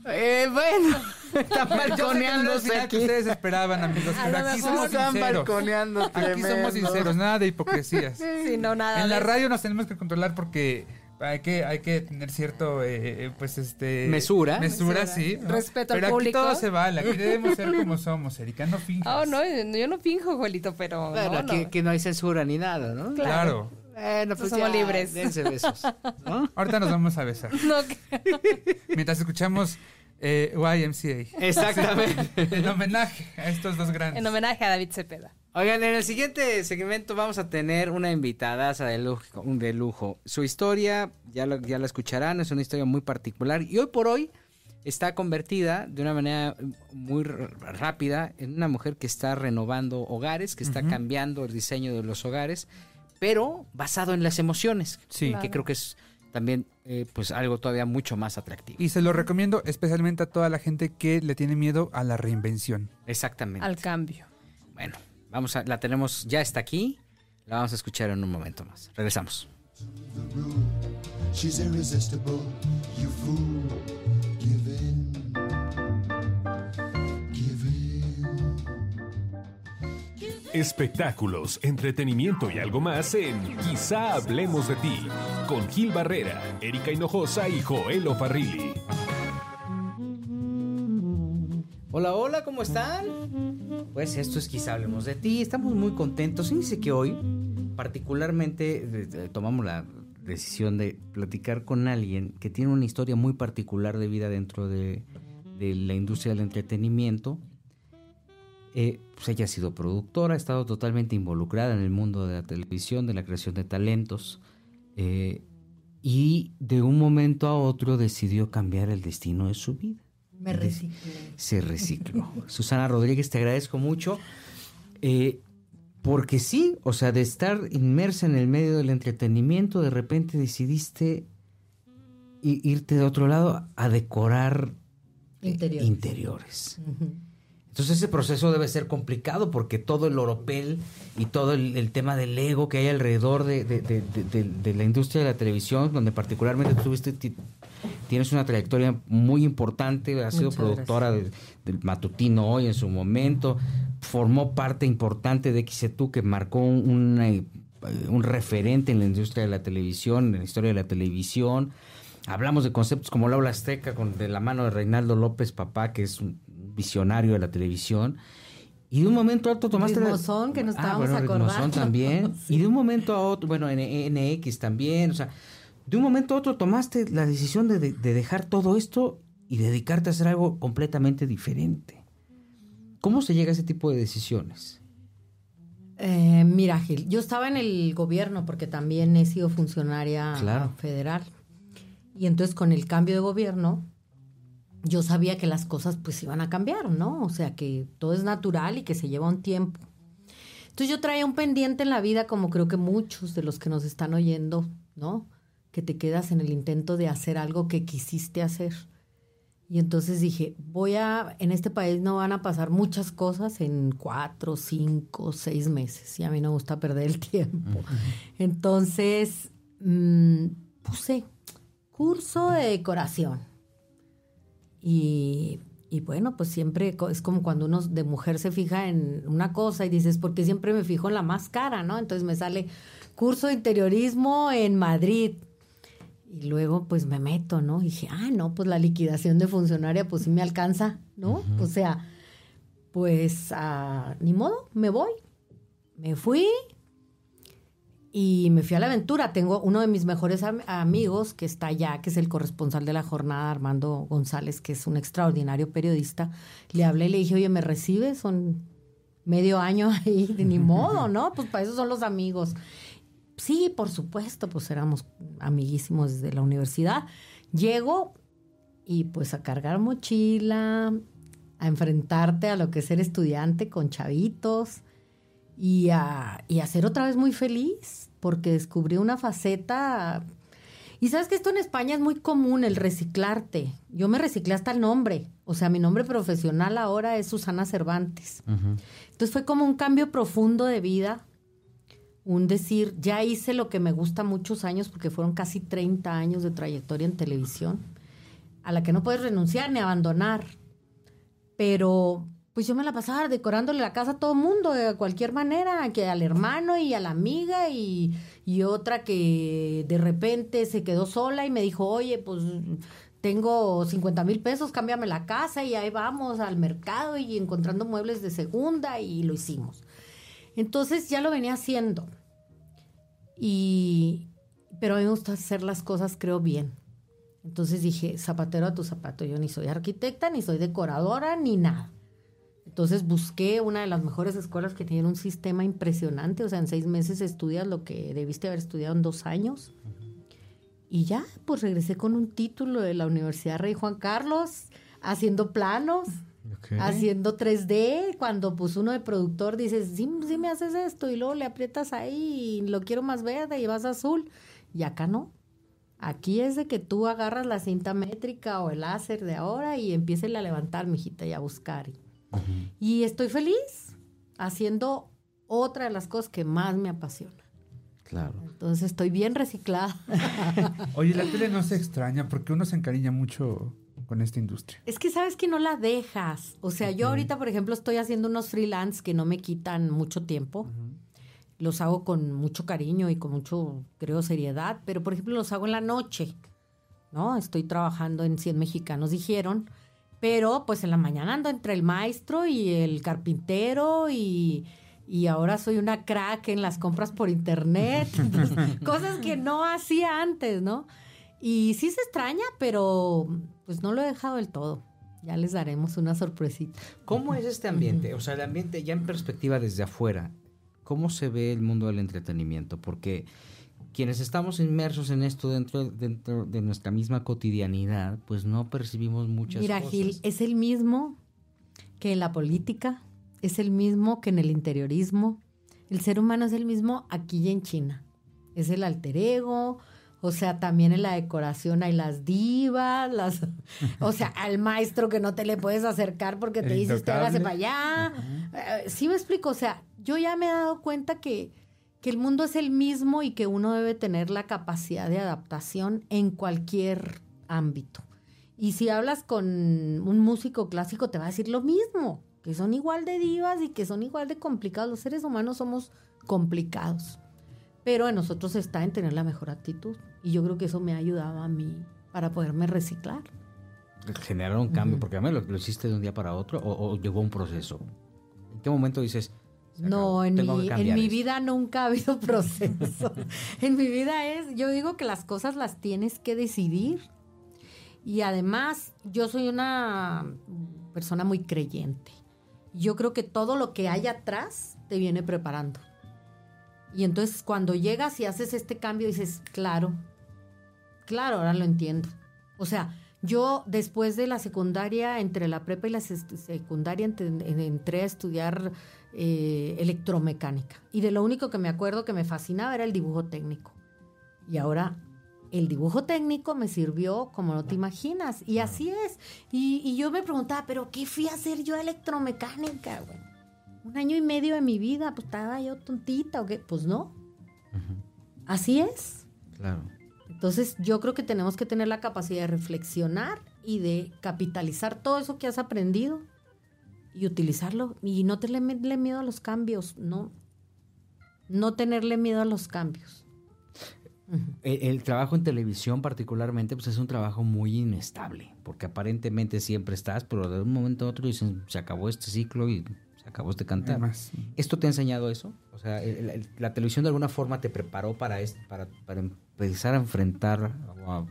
Eh, bueno, están Yo sé que no era el balconeándose aquí. que ustedes esperaban, amigos, pero aquí somos Están sinceros. balconeando Aquí somos sinceros, nada de hipocresías. Sí, no, nada. En la radio nos tenemos que controlar porque hay que, hay que tener cierto, eh, pues este... Mesura. Mesura, Mesura. sí. ¿no? Respeto al Pero aquí público. todo se vale, aquí debemos ser como somos, Erika, no finjas. Oh, no, yo no finjo, Juelito, pero. Bueno, no, aquí, no. aquí no hay censura ni nada, ¿no? Claro. Bueno, pues somos ya, libres. Dense besos. ¿no? Ahorita nos vamos a besar. No, que- Mientras escuchamos eh, YMCA. Exactamente. En homenaje a estos dos grandes. en homenaje a David Cepeda. Oigan, en el siguiente segmento vamos a tener una invitada de lujo, de lujo. Su historia, ya, lo, ya la escucharán, es una historia muy particular y hoy por hoy está convertida de una manera muy rápida en una mujer que está renovando hogares, que está cambiando el diseño de los hogares, pero basado en las emociones. Sí. Que creo que es también eh, pues algo todavía mucho más atractivo. Y se lo recomiendo especialmente a toda la gente que le tiene miedo a la reinvención. Exactamente. Al cambio. Bueno, vamos a, la tenemos, ya está aquí, la vamos a escuchar en un momento más. Regresamos. She's irresistible, you fool. Espectáculos, entretenimiento y algo más en Quizá hablemos de ti con Gil Barrera, Erika Hinojosa y Joel Farrilli. Hola, hola, ¿cómo están? Pues esto es Quizá hablemos de ti. Estamos muy contentos. Fíjense que hoy, particularmente, tomamos la decisión de platicar con alguien que tiene una historia muy particular de vida dentro de, la industria del entretenimiento. Eh, pues ella ha sido productora, ha estado totalmente involucrada en el mundo de la televisión, de la creación de talentos. Eh, y de un momento a otro decidió cambiar el destino de su vida. Me reciclé. Se recicló. Susana Rodríguez, te agradezco mucho. Eh, porque sí, o sea, de estar inmersa en el medio del entretenimiento, de repente decidiste irte de otro lado a decorar interiores. interiores. Entonces ese proceso debe ser complicado porque todo el oropel y todo el, tema del ego que hay alrededor de, la industria de la televisión, donde particularmente tuviste, tienes una trayectoria muy importante, has sido productora del matutino hoy en su momento, formó parte importante de XETU que marcó un, un referente en la industria de la televisión, en la historia de la televisión. Hablamos de conceptos como la aula azteca, con, de la mano de Reinaldo López Papá, que es un visionario de la televisión. Y de un momento a otro tomaste... Ritmozón, que nos ah, estábamos acordando. también. Y de un momento a otro, bueno, en NX también, o sea, de un momento a otro tomaste la decisión de, dejar todo esto y dedicarte a hacer algo completamente diferente. ¿Cómo se llega a ese tipo de decisiones? Eh, mira, Gil, yo estaba en el gobierno porque también he sido funcionaria federal. Y entonces con el cambio de gobierno, yo sabía que las cosas pues iban a cambiar, ¿no? O sea, que todo es natural y que se lleva un tiempo. Entonces yo traía un pendiente en la vida, como creo que muchos de los que nos están oyendo, ¿no? Que te quedas en el intento de hacer algo que quisiste hacer. Y entonces dije, voy a, en este país no van a pasar muchas cosas en cuatro, cinco, seis meses. Y a mí no me gusta perder el tiempo. Entonces, mm, puse curso de decoración y, bueno, pues siempre es como cuando uno de mujer se fija en una cosa y dices, ¿por qué siempre me fijo en la más cara, no? Entonces me sale curso de interiorismo en Madrid. Y luego pues me meto, ¿no? Y dije, ah, no, pues la liquidación de funcionaria pues sí me alcanza, ¿no? O sea, pues ah, ni modo, me voy. Me fui, y me fui a la aventura. Tengo uno de mis mejores amigos que está allá, que es el corresponsal de la jornada, Armando González, que es un extraordinario periodista. Le hablé y le dije, oye, ¿me recibes? Son medio año ahí, de ni modo, ¿no? Pues para eso son los amigos. Sí, por supuesto, pues éramos amiguísimos desde la universidad. Llego y pues a cargar mochila, a enfrentarte a lo que es ser estudiante con chavitos y a, y a ser otra vez muy feliz, porque descubrí una faceta. Y sabes que esto en España es muy común, el reciclarte. Yo me reciclé hasta el nombre. O sea, mi nombre profesional ahora es Susana Cervantes. Entonces fue como un cambio profundo de vida. Un decir, ya hice lo que me gusta muchos años, porque fueron casi 30 años de trayectoria en televisión, a la que no puedes renunciar ni abandonar. Pero pues yo me la pasaba decorándole la casa a todo mundo, de cualquier manera, que al hermano y a la amiga y, otra que de repente se quedó sola y me dijo, oye, pues tengo 50 mil pesos, cámbiame la casa y ahí vamos al mercado y encontrando muebles de segunda y lo hicimos. Entonces ya lo venía haciendo. Y, pero a mí me gusta hacer las cosas, creo, bien. Entonces dije, zapatero a tu zapato, yo ni soy arquitecta, ni soy decoradora, ni nada Entonces busqué una de las mejores escuelas que tienen un sistema impresionante, o sea, en seis meses estudias lo que debiste haber estudiado en dos años. Y ya, pues regresé con un título de la Universidad Rey Juan Carlos, haciendo planos, haciendo 3D. Cuando pues uno de productor dice, sí, sí me haces esto, y luego le aprietas ahí y lo quiero más verde y vas azul. Y acá no. Aquí es de que tú agarras la cinta métrica o el láser de ahora y empieces a levantar, mijita, y a buscar. Y estoy feliz haciendo otra de las cosas que más me apasiona. Claro. Entonces estoy bien reciclada. Oye, la tele no se extraña porque uno se encariña mucho con esta industria. Es que sabes que no la dejas. O sea, yo ahorita, por ejemplo, estoy haciendo unos freelance que no me quitan mucho tiempo. Los hago con mucho cariño y con mucho, creo, seriedad. Pero, por ejemplo, los hago en la noche. ¿No? Estoy trabajando en 100 mexicanos, dijeron. Pero, pues en la mañana ando entre el maestro y el carpintero y y ahora soy una crack en las compras por internet, cosas que no hacía antes, ¿no? Y sí se extraña, pero pues no lo he dejado del todo. Ya les daremos una sorpresita. ¿Cómo es este ambiente? O sea, el ambiente ya en perspectiva desde afuera, ¿cómo se ve el mundo del entretenimiento? Porque quienes estamos inmersos en esto dentro, dentro de nuestra misma cotidianidad, pues no percibimos muchas Mira, cosas. Gil, es el mismo que en la política, es el mismo que en el interiorismo. El ser humano es el mismo aquí y en China. Es el alter ego, o sea, también en la decoración hay las divas, las, o sea, al maestro que no te le puedes acercar porque te dice, usted hágase para allá. Eh, sí me explico, o sea, yo ya me he dado cuenta que, que el mundo es el mismo y que uno debe tener la capacidad de adaptación en cualquier ámbito. Y si hablas con un músico clásico, te va a decir lo mismo, que son igual de divas y que son igual de complicados. Los seres humanos somos complicados, pero en nosotros está en tener la mejor actitud. Y yo creo que eso me ha ayudado a mí para poderme reciclar. generar un cambio, porque a mí lo, lo hiciste de un día para otro o, o llegó un proceso. ¿En qué momento dices? "Se No, en mi, en mi esto"? vida nunca ha habido proceso. en mi vida es, yo digo que las cosas las tienes que decidir. Y además, yo soy una persona muy creyente. Yo creo que todo lo que hay atrás te viene preparando. Y entonces cuando llegas y haces este cambio, dices, claro, claro, ahora lo entiendo. O sea, yo después de la secundaria, entre la prepa y la secundaria, ent- en- entré a estudiar eh, electromecánica. Y de lo único que me acuerdo que me fascinaba era el dibujo técnico. Y ahora el dibujo técnico me sirvió como no te imaginas. Y así es. Y, y yo me preguntaba, ¿pero qué fui a hacer yo a electromecánica? güey? Un año y medio de mi vida, pues estaba yo tontita o qué. Pues no. Así es. Claro. Entonces yo creo que tenemos que tener la capacidad de reflexionar y de capitalizar todo eso que has aprendido y utilizarlo y no tenerle miedo a los cambios, no. No tenerle miedo a los cambios. El, el trabajo en televisión particularmente pues es un trabajo muy inestable, porque aparentemente siempre estás, pero de un momento a otro dicen, se acabó este ciclo y se acabó este cantar. Además, ¿Esto te ha enseñado eso? O sea, el- el- la televisión de alguna forma te preparó para, es- para, para empezar a enfrentar o a, a-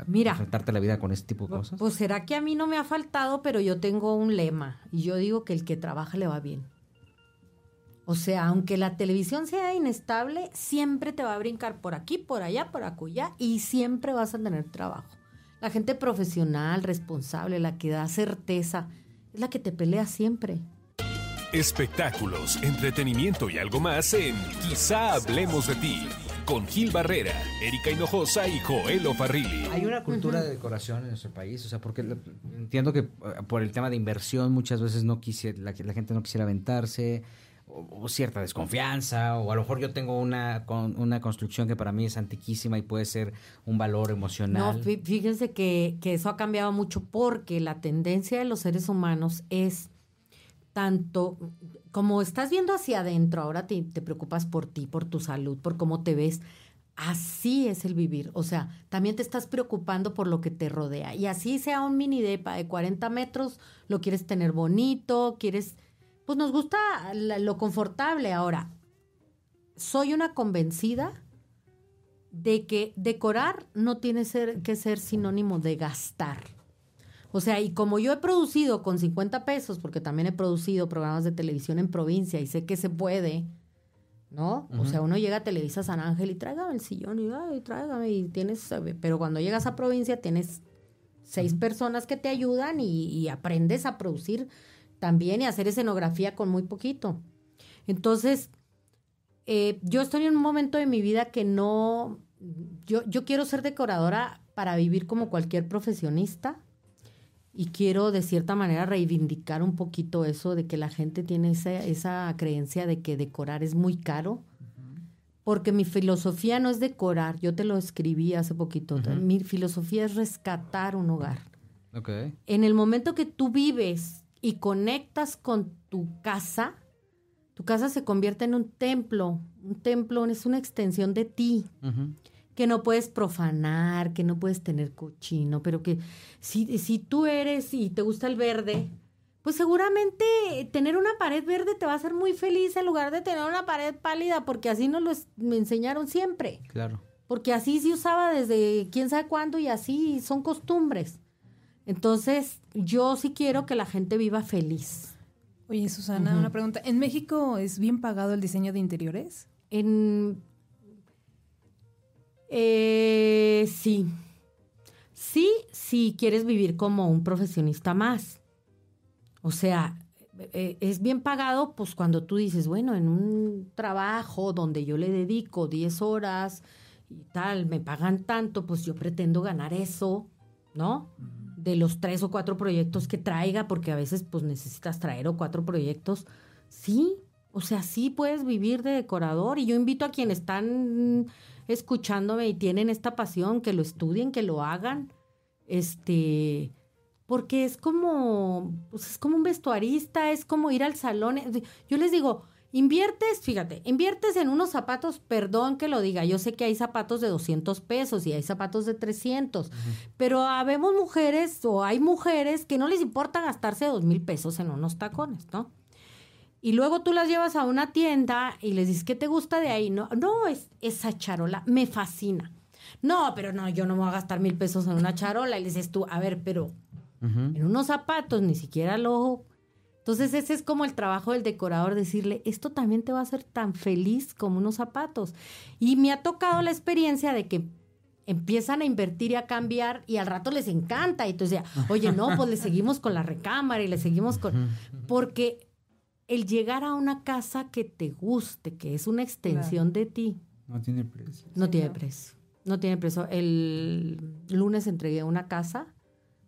a Mira. enfrentarte a la vida con este tipo de cosas. Pues será que a mí no me ha faltado, pero yo tengo un lema y yo digo que el que trabaja le va bien. O sea, aunque la televisión sea inestable, siempre te va a brincar por aquí, por allá, por acullá y siempre vas a tener trabajo. La gente profesional, responsable, la que da certeza, es la que te pelea siempre. Espectáculos, entretenimiento y algo más en Quizá hablemos de ti. Con Gil Barrera, Erika Hinojosa y Joel Farrilli. Hay una cultura de decoración en nuestro país, o sea, porque entiendo que eh, por el tema de inversión muchas veces no quisiera, la, la gente no quisiera aventarse, o, o cierta desconfianza, o a lo mejor yo tengo una, con- una construcción que para mí es antiquísima y puede ser un valor No, emocional. fí- fíjense que, que eso ha cambiado mucho porque la tendencia de los seres humanos es tanto como estás viendo hacia adentro, ahora te, preocupas por ti, por tu salud, por cómo te ves. Así es el vivir. O sea, también te estás preocupando por lo que te rodea. Y así sea un mini depa de 40 metros, lo quieres tener bonito, quieres... Pues nos gusta lo confortable. Ahora, soy una convencida de que decorar no tiene ser- que ser sinónimo de gastar. O sea, y como yo he producido con 50 pesos, porque también he producido programas de televisión en provincia y sé que se puede, ¿no? O sea, uno llega a Televisa San Ángel y tráigame el sillón y ay, tráigame y tienes, pero cuando llegas a provincia tienes seis personas que te ayudan y, y aprendes a producir también y hacer escenografía con muy poquito. Entonces, eh, yo estoy en un momento de mi vida que no, yo, yo quiero ser decoradora para vivir como cualquier profesionista y quiero de cierta manera reivindicar un poquito eso de que la gente tiene esa, esa creencia de que decorar es muy caro. Porque mi filosofía no es decorar, yo te lo escribí hace poquito. Mi filosofía es rescatar un hogar. Ok. En el momento que tú vives y conectas con tu casa, tu casa se convierte en un templo. Un templo es una extensión de ti. Que no puedes profanar, que no puedes tener cochino, pero que si, si tú eres y te gusta el verde, pues seguramente tener una pared verde te va a hacer muy feliz en lugar de tener una pared pálida, porque así nos lo es- me enseñaron siempre. Claro. Porque así se usaba desde quién sabe cuándo y así son costumbres. Entonces, yo sí quiero que la gente viva feliz. Oye, Susana, una pregunta. ¿En México es bien pagado el diseño de interiores? En. Eh, sí. Sí, si quieres vivir como un profesionista más. O sea, eh, es bien pagado, pues cuando tú dices, bueno, en un trabajo donde yo le dedico 10 horas y tal, me pagan tanto, pues yo pretendo ganar eso, ¿no? De los tres o cuatro proyectos que traiga, porque a veces pues necesitas traer o cuatro proyectos. Sí, o sea, sí puedes vivir de decorador y yo invito a quienes están escuchándome y tienen esta pasión que lo estudien, que lo hagan, este, porque es como, pues es como un vestuarista, es como ir al salón. Yo les digo, inviertes, fíjate, inviertes en unos zapatos, perdón que lo diga, yo sé que hay zapatos de 200 pesos y hay zapatos de 300, pero habemos mujeres o hay mujeres que no les importa gastarse dos mil pesos en unos tacones, ¿no? Y luego tú las llevas a una tienda y les dices, ¿qué te gusta de ahí? No, no, es esa charola, me fascina. No, pero no, yo no me voy a gastar mil pesos en una charola. Y le dices tú, a ver, pero en unos zapatos, ni siquiera el ojo. Entonces ese es como el trabajo del decorador, decirle, esto también te va a hacer tan feliz como unos zapatos. Y me ha tocado la experiencia de que empiezan a invertir y a cambiar y al rato les encanta. Y entonces, oye, no, pues le seguimos con la recámara y le seguimos con... Porque el llegar a una casa que te guste, que es una extensión de ti, No tiene precio. no tiene precio. No tiene precio. El lunes entregué una casa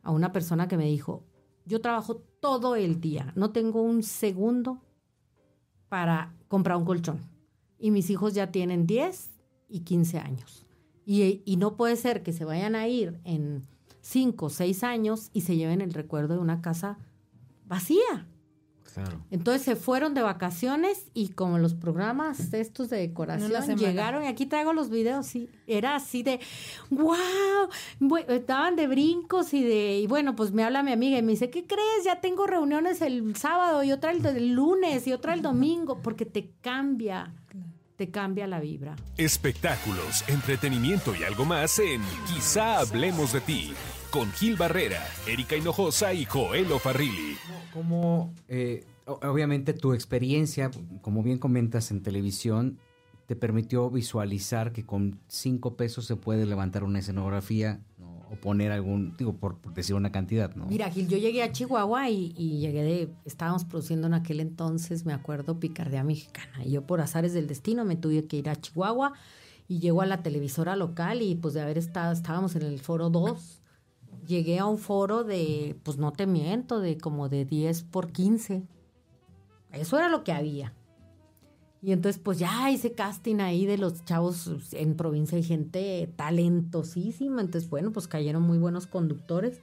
a una persona que me dijo, yo trabajo todo el día, no tengo un segundo para comprar un colchón. Y mis hijos ya tienen 10 y 15 años. Y, y no puede ser que se vayan a ir en 5 o 6 años y se lleven el recuerdo de una casa vacía. Claro. Entonces se fueron de vacaciones y como los programas estos de decoración llegaron y aquí traigo los videos, sí, era así de wow, estaban de brincos y de y bueno, pues me habla mi amiga y me dice, "¿Qué crees? Ya tengo reuniones el sábado y otra el, el lunes y otra el domingo porque te cambia, te cambia la vibra." Espectáculos, entretenimiento y algo más en Quizá hablemos de ti. Con Gil Barrera, Erika Hinojosa y Joelo Farrilli. Como, eh, obviamente tu experiencia, como bien comentas en televisión, te permitió visualizar que con cinco pesos se puede levantar una escenografía ¿no? o poner algún, digo, por, por decir una cantidad, ¿no? Mira, Gil, yo llegué a Chihuahua y, y llegué de, estábamos produciendo en aquel entonces, me acuerdo, Picardía Mexicana. Y yo por azares del destino me tuve que ir a Chihuahua y llego a la televisora local y pues de haber estado, estábamos en el foro 2, llegué a un foro de, pues no te miento, de como de 10 por 15. Eso era lo que había. Y entonces, pues ya hice casting ahí de los chavos en provincia, hay gente talentosísima. Entonces, bueno, pues cayeron muy buenos conductores.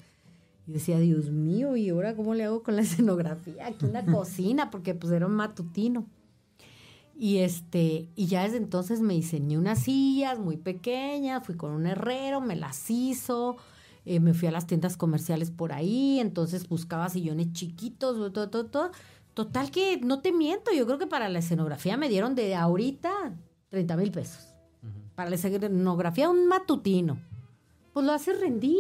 Y decía, Dios mío, ¿y ahora cómo le hago con la escenografía? Aquí en la cocina, porque pues era un matutino. Y este, y ya desde entonces me diseñé unas sillas muy pequeñas, fui con un herrero, me las hizo, eh, me fui a las tiendas comerciales por ahí, entonces buscaba sillones chiquitos, todo, todo, todo. Total que no te miento, yo creo que para la escenografía me dieron de ahorita 30 mil pesos. Para la escenografía un matutino. Pues lo hace rendir.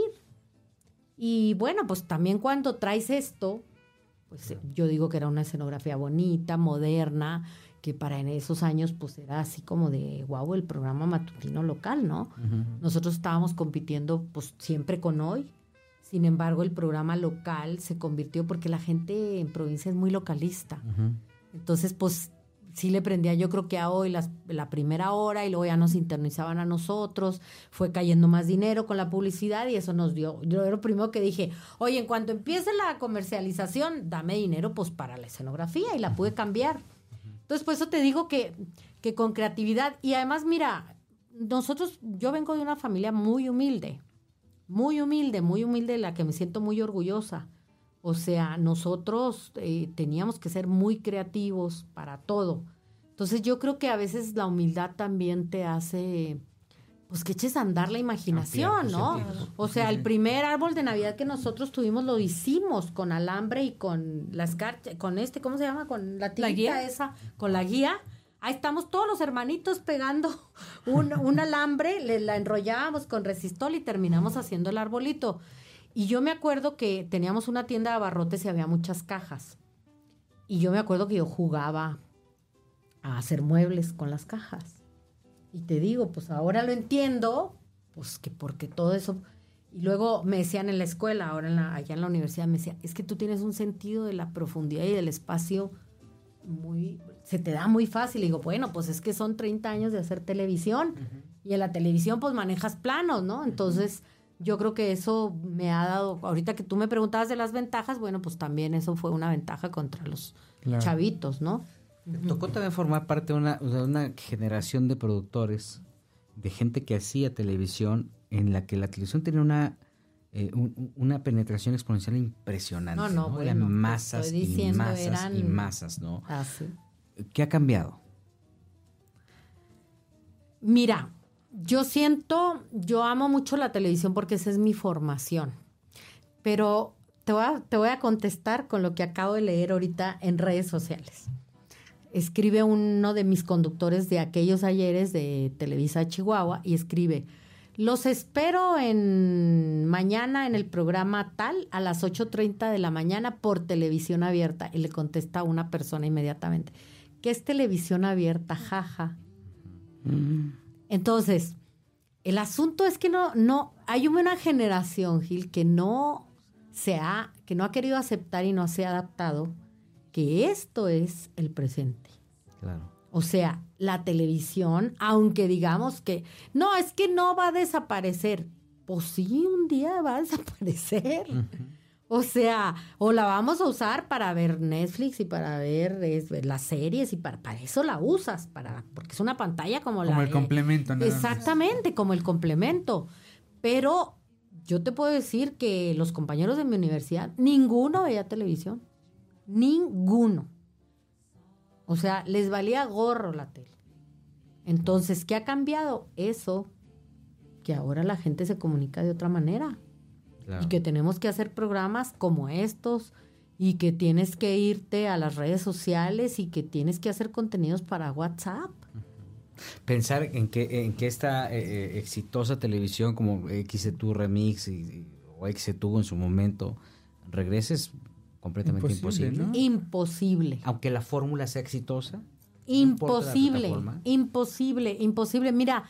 Y bueno, pues también cuando traes esto, pues yo digo que era una escenografía bonita, moderna, que para en esos años pues era así como de wow el programa matutino local, ¿no? Nosotros estábamos compitiendo pues siempre con hoy. Sin embargo, el programa local se convirtió porque la gente en provincia es muy localista. Entonces, pues sí le prendía yo creo que a hoy las- la primera hora y luego ya nos internizaban a nosotros, fue cayendo más dinero con la publicidad y eso nos dio, yo era lo primero que dije, oye, en cuanto empiece la comercialización, dame dinero pues para la escenografía y la pude cambiar. Entonces, por eso te digo que, que con creatividad y además, mira, nosotros, yo vengo de una familia muy humilde, muy humilde, muy humilde, de la que me siento muy orgullosa. O sea, nosotros eh, teníamos que ser muy creativos para todo. Entonces yo creo que a veces la humildad también te hace, pues que eches a andar la imaginación, ¿no? O sea, el primer árbol de Navidad que nosotros tuvimos lo hicimos con alambre y con las cartas, con este, ¿cómo se llama? Con la tirita guía? esa, con la guía. Ahí estamos todos los hermanitos pegando un, un alambre, le, la enrollábamos con resistol y terminamos haciendo el arbolito. Y yo me acuerdo que teníamos una tienda de abarrotes y había muchas cajas. Y yo me acuerdo que yo jugaba a hacer muebles con las cajas. Y te digo, pues ahora lo entiendo, pues que porque todo eso... Y luego me decían en la escuela, ahora en la- allá en la universidad, me decían, es que tú tienes un sentido de la profundidad y del espacio muy... Se te da muy fácil. Y digo, bueno, pues es que son 30 años de hacer televisión. Y en la televisión pues manejas planos, ¿no? Entonces yo creo que eso me ha dado, ahorita que tú me preguntabas de las ventajas, bueno, pues también eso fue una ventaja contra los Claro. chavitos, ¿no? Me tocó también formar parte de una, de una generación de productores, de gente que hacía televisión, en la que la televisión tenía una, eh, un- una penetración exponencial impresionante. No, no, Eran bueno, masas estoy y diciendo, masas y eran- masas, ¿no? Así. ¿Qué ha cambiado? Mira, yo siento, yo amo mucho la televisión porque esa es mi formación. Pero te voy, a, te voy a contestar con lo que acabo de leer ahorita en redes sociales. Escribe uno de mis conductores de aquellos ayeres de Televisa Chihuahua y escribe, los espero en mañana en el programa tal a las 8.30 de la mañana por televisión abierta. Y le contesta una persona inmediatamente, ¿qué es televisión abierta? Jaja. Entonces, el asunto es que no, no, hay una generación, Gil, que no se ha, que no ha querido aceptar y no se ha adaptado que esto es el presente. Claro. O sea, la televisión, aunque digamos que no, es que no va a desaparecer. Pues sí, un día va a desaparecer. O sea, o la vamos a usar para ver Netflix y para ver es, las series y para, para eso la usas, para, porque es una pantalla como, la Como el complemento, nada más. Exactamente, como el complemento. Pero yo te puedo decir que los compañeros de mi universidad, ninguno veía televisión. Ninguno. O sea, les valía gorro la tele. Entonces, ¿qué ha cambiado? Eso, que ahora la gente se comunica de otra manera. claro. Y que tenemos que hacer programas como estos y que tienes que irte a las redes sociales y que tienes que hacer contenidos para WhatsApp. Pensar en que, en que esta eh, eh, exitosa televisión como XETU Remix y, o XETU en su momento regrese es completamente Imposible, imposible. ¿no? Imposible. Aunque la fórmula sea exitosa. Imposible, imposible, imposible. Mira,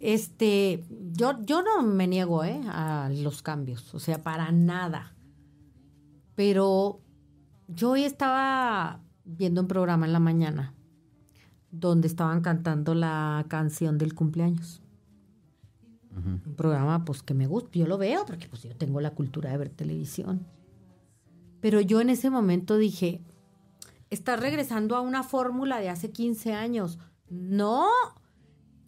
este, yo, yo no me niego ¿eh? a los cambios, o sea, para nada. Pero yo hoy estaba viendo un programa en la mañana donde estaban cantando la canción del cumpleaños. Un programa pues que me gusta, yo lo veo porque pues yo tengo la cultura de ver televisión. Pero yo en ese momento dije, estás regresando a una fórmula de hace 15 años. No,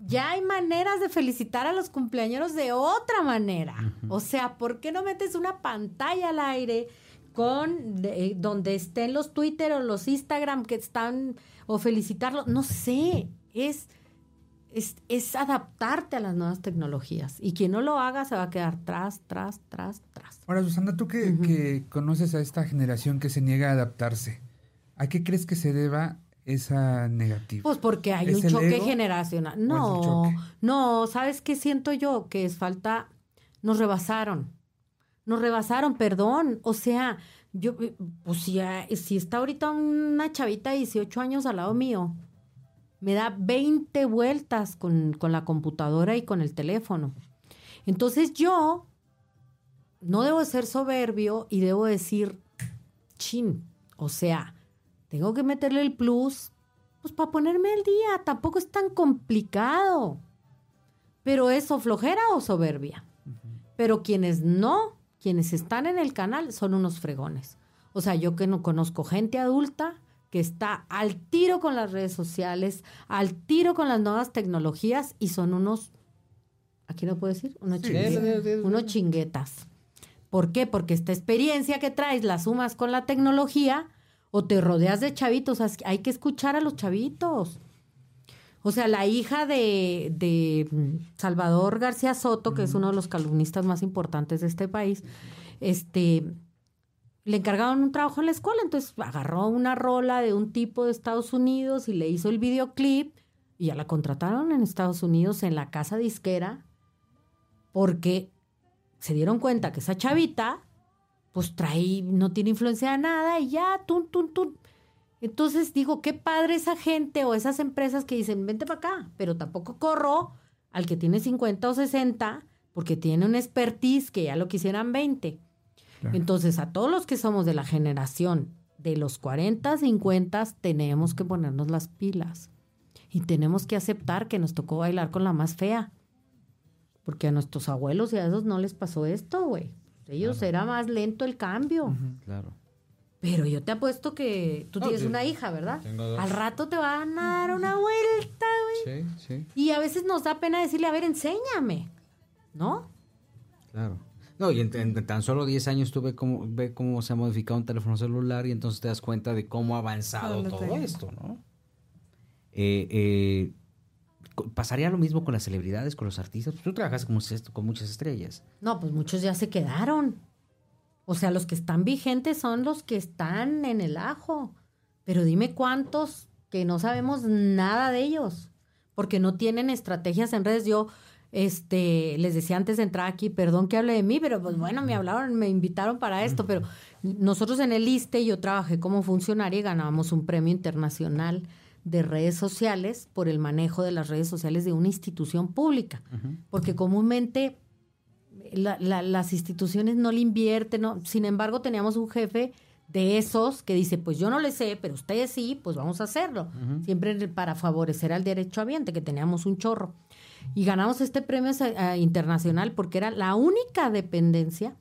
ya hay maneras de felicitar a los cumpleaños de otra manera. O sea, ¿por qué no metes una pantalla al aire con de- eh, donde estén los Twitter o los Instagram que están o felicitarlos? No sé, es, es, es adaptarte a las nuevas tecnologías. Y quien no lo haga se va a quedar tras, tras, tras, tras. Ahora, Susana, tú que, que conoces a esta generación que se niega a adaptarse, ¿a qué crees que se deba esa negativa? Pues porque hay ¿Es un choque ego generacional. No, choque? no, ¿sabes qué siento yo? Que es falta, nos rebasaron. Nos rebasaron, perdón. O sea, yo, eh, pues si, ah, si está ahorita una chavita de 18 años al lado mío, me da 20 vueltas con, con la computadora y con el teléfono. Entonces yo no debo de ser soberbio y debo decir, chin, o sea, tengo que meterle el plus, pues para ponerme al día, tampoco es tan complicado. Pero eso flojera o soberbia. Pero quienes no, quienes están en el canal son unos fregones. O sea, yo que no conozco gente adulta que está al tiro con las redes sociales, al tiro con las nuevas tecnologías y son unos, aquí no puedo decir, unos, chinguetas, unos chinguetas. ¿Por qué? Porque esta experiencia que traes la sumas con la tecnología o te rodeas de chavitos. Hay que escuchar a los chavitos. O sea, la hija de, de Salvador García Soto, que es uno de los calumnistas más importantes de este país, este, le encargaron un trabajo en la escuela, entonces agarró una rola de un tipo de Estados Unidos y le hizo el videoclip y ya la contrataron en Estados Unidos en la casa disquera porque se dieron cuenta que esa chavita, pues trae, no tiene influencia de nada y ya, tun, tun, tun. Entonces digo, qué padre esa gente o esas empresas que dicen, vente para acá, pero tampoco corro al que tiene 50 o 60 porque tiene una expertise que ya lo quisieran 20. Entonces, a todos los que somos de la generación de los 40, 50, tenemos que ponernos las pilas y tenemos que aceptar que nos tocó bailar con la más fea. Porque a nuestros abuelos y a esos no les pasó esto, güey. Ellos era más lento el cambio. Claro. Pero yo te apuesto que tú tienes una hija, ¿verdad? Al rato te van a dar una vuelta, güey. Sí, sí. Y a veces nos da pena decirle, a ver, enséñame. ¿No? Claro. No, y en, en tan solo 10 años tú ves cómo, ve cómo se ha modificado un teléfono celular y entonces te das cuenta de cómo ha avanzado Todo esto, ¿no? Eh, eh, ¿Pasaría lo mismo con las celebridades, con los artistas? Tú trabajas con, con muchas estrellas. No, pues muchos ya se quedaron. O sea, los que están vigentes son los que están en el ajo. Pero dime cuántos que no sabemos nada de ellos, porque no tienen estrategias en redes. Yo este, les decía antes de entrar aquí, perdón que hable de mí, pero pues bueno, me hablaron, me invitaron para esto, pero nosotros en el ISTE yo trabajé como funcionaria y ganábamos un premio internacional de redes sociales por el manejo de las redes sociales de una institución pública, porque comúnmente la- la- las instituciones no le invierten, ¿no? sin embargo teníamos un jefe de esos que dice, pues yo no le sé, pero ustedes sí, pues vamos a hacerlo. Siempre para favorecer al derecho ambiente, que teníamos un chorro. Y ganamos este premio internacional porque era la única dependencia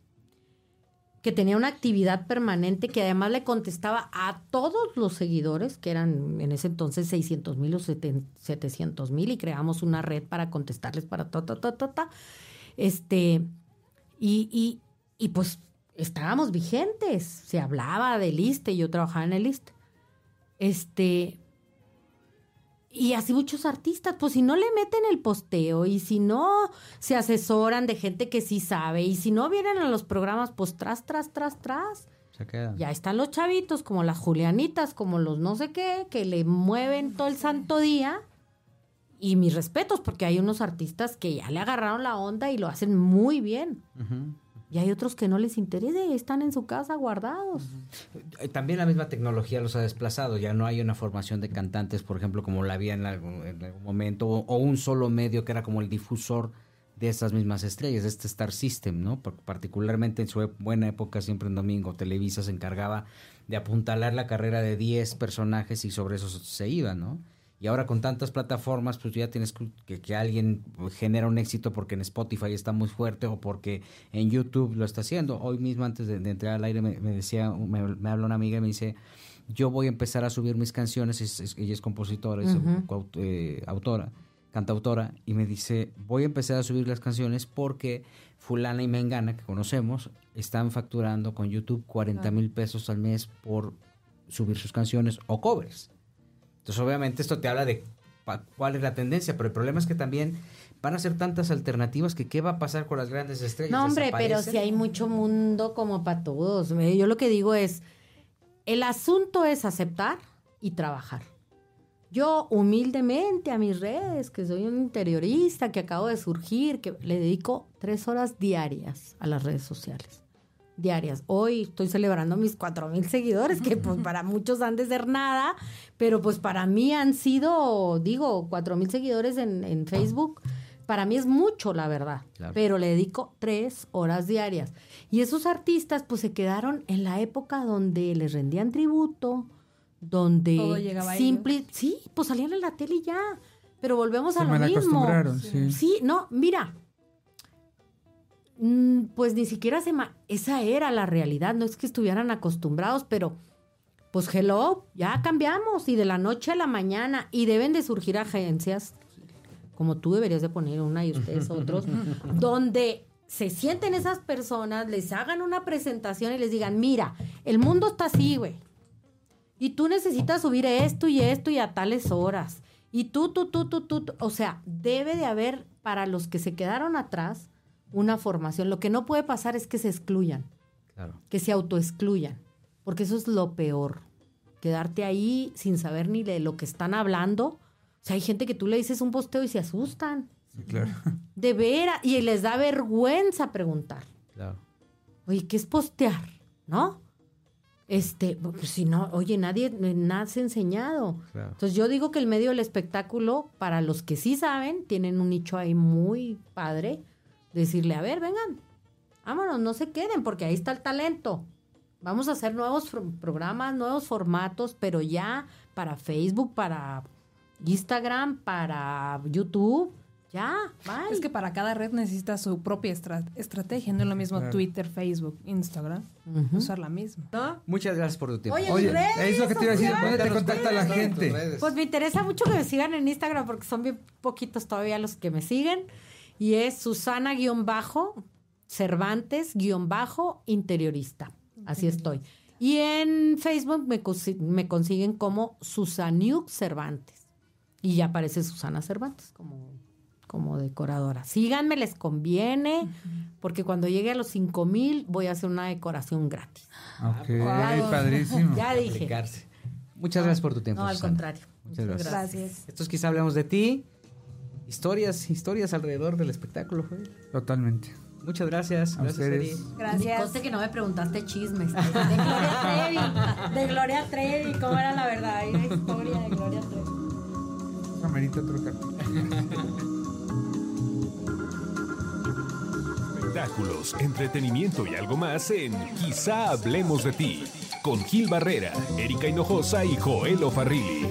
que tenía una actividad permanente que además le contestaba a todos los seguidores, que eran en ese entonces 600 mil o 700 mil, y creamos una red para contestarles para ta, ta, ta, ta, ta. Este, y, y, y pues estábamos vigentes, se hablaba del ISTE, yo trabajaba en el ISTE. Este, y así muchos artistas, pues si no le meten el posteo y si no se asesoran de gente que sí sabe y si no vienen a los programas, pues tras, tras, tras, tras. Se quedan. Ya están los chavitos, como las Julianitas, como los no sé qué, que le mueven todo el santo día. Y mis respetos, porque hay unos artistas que ya le agarraron la onda y lo hacen muy bien. Y hay otros que no les interesa y están en su casa guardados. Eh, También la misma tecnología los ha desplazado. Ya no hay una formación de cantantes, por ejemplo, como la había en algún, en algún momento, o, o un solo medio que era como el difusor de estas mismas estrellas, este Star System, ¿no? Particularmente en su buena época, siempre en domingo, Televisa se encargaba de apuntalar la carrera de 10 personajes y sobre eso se iba, ¿no? Y ahora con tantas plataformas, pues ya tienes que, que- alguien genera un éxito porque en Spotify está muy fuerte o porque en YouTube lo está haciendo. Hoy mismo, antes de, de entrar al aire, me, me decía, me, me habla una amiga y me dice, yo voy a empezar a subir mis canciones, es- es- ella es compositora, es eh, autora, cantautora, y me dice, voy a empezar a subir las canciones porque fulana y mengana, que conocemos, están facturando con YouTube 40 mil pesos al mes por subir sus canciones o covers. Entonces, obviamente, esto te habla de cuál es la tendencia, pero el problema es que también van a ser tantas alternativas que qué va a pasar con las grandes estrellas. No, hombre, pero si hay mucho mundo como para todos. Yo lo que digo es, el asunto es aceptar y trabajar. Yo humildemente a mis redes, que soy un interiorista, que acabo de surgir, que le dedico tres horas diarias a las redes sociales. Diarias. Hoy estoy celebrando mis cuatro mil seguidores, que pues para muchos han de ser nada, pero pues para mí han sido, digo, cuatro mil seguidores en, en Facebook. Para mí es mucho, la verdad, Claro. pero le dedico tres horas diarias. Y esos artistas pues se quedaron en la época donde les rendían tributo, donde Todo llegaba a simple, sí, pues salían en la tele y ya. Pero volvemos Se a lo mismo. acostumbraron, sí. Sí, no, mira. Mm, Pues ni siquiera se ma- esa era la realidad, no es que estuvieran acostumbrados, pero pues hello, ya cambiamos y de la noche a la mañana y deben de surgir agencias como tú deberías de poner una y ustedes otros, donde se sienten esas personas, les hagan una presentación y les digan, mira, el mundo está así, güey. Y tú necesitas subir esto y esto y a tales horas. Y tú, tú, tú, tú, tú, tú. O sea, debe de haber para los que se quedaron atrás una formación. Lo que no puede pasar es que se excluyan, Claro. que se autoexcluyan. Porque eso es lo peor. Quedarte ahí sin saber ni de lo que están hablando. O sea, hay gente que tú le dices un posteo y se asustan. Sí, claro. De veras. Y les da vergüenza preguntar. Claro. Oye, ¿qué es postear? ¿No? Este, pues si no, oye, nadie nace enseñado. Claro. Entonces yo digo que el medio del espectáculo, para los que sí saben, tienen un nicho ahí muy padre. Decirle, a ver, vengan, vámonos, no se queden, porque ahí está el talento. Vamos a hacer nuevos pro- programas, nuevos formatos, pero ya para Facebook, para Instagram, para YouTube, ya, bye. Es que para cada red necesita su propia estra- estrategia, no es lo mismo Claro. Twitter, Facebook, Instagram, usar la misma. ¿No? Muchas gracias por tu tiempo. Oye, Oye, mis redes es lo que te iba a decir. ¿Dónde te contacta la gente? Pues me interesa mucho que me sigan en Instagram porque son bien poquitos todavía los que me siguen. Y es Susana-Cervantes-interiorista. Así estoy. Y en Facebook me, consi- me consiguen como Susaniuk Cervantes. Y ya aparece Susana Cervantes como, como decoradora. Síganme, les conviene, porque cuando llegue a los 5 mil voy a hacer una decoración gratis. Ok, Wow. padrísimo. Ya dije. Aplicarse. Muchas gracias por tu tiempo. No, al Susana. contrario. Muchas gracias. Gracias. Estos quizá hablamos de ti. Historias, historias alrededor del espectáculo. Totalmente. Muchas gracias. A Gracias, ustedes. Eri. Gracias. conste que no me preguntaste chismes. De Gloria Trevi. De Gloria Trevi. ¿Cómo era la verdad? Hay una historia de Gloria Trevi. Amerita otro. Espectáculos, entretenimiento y algo más en Quizá hablemos de ti. Con Gil Barrera, Erika Hinojosa y Joel Farrilli.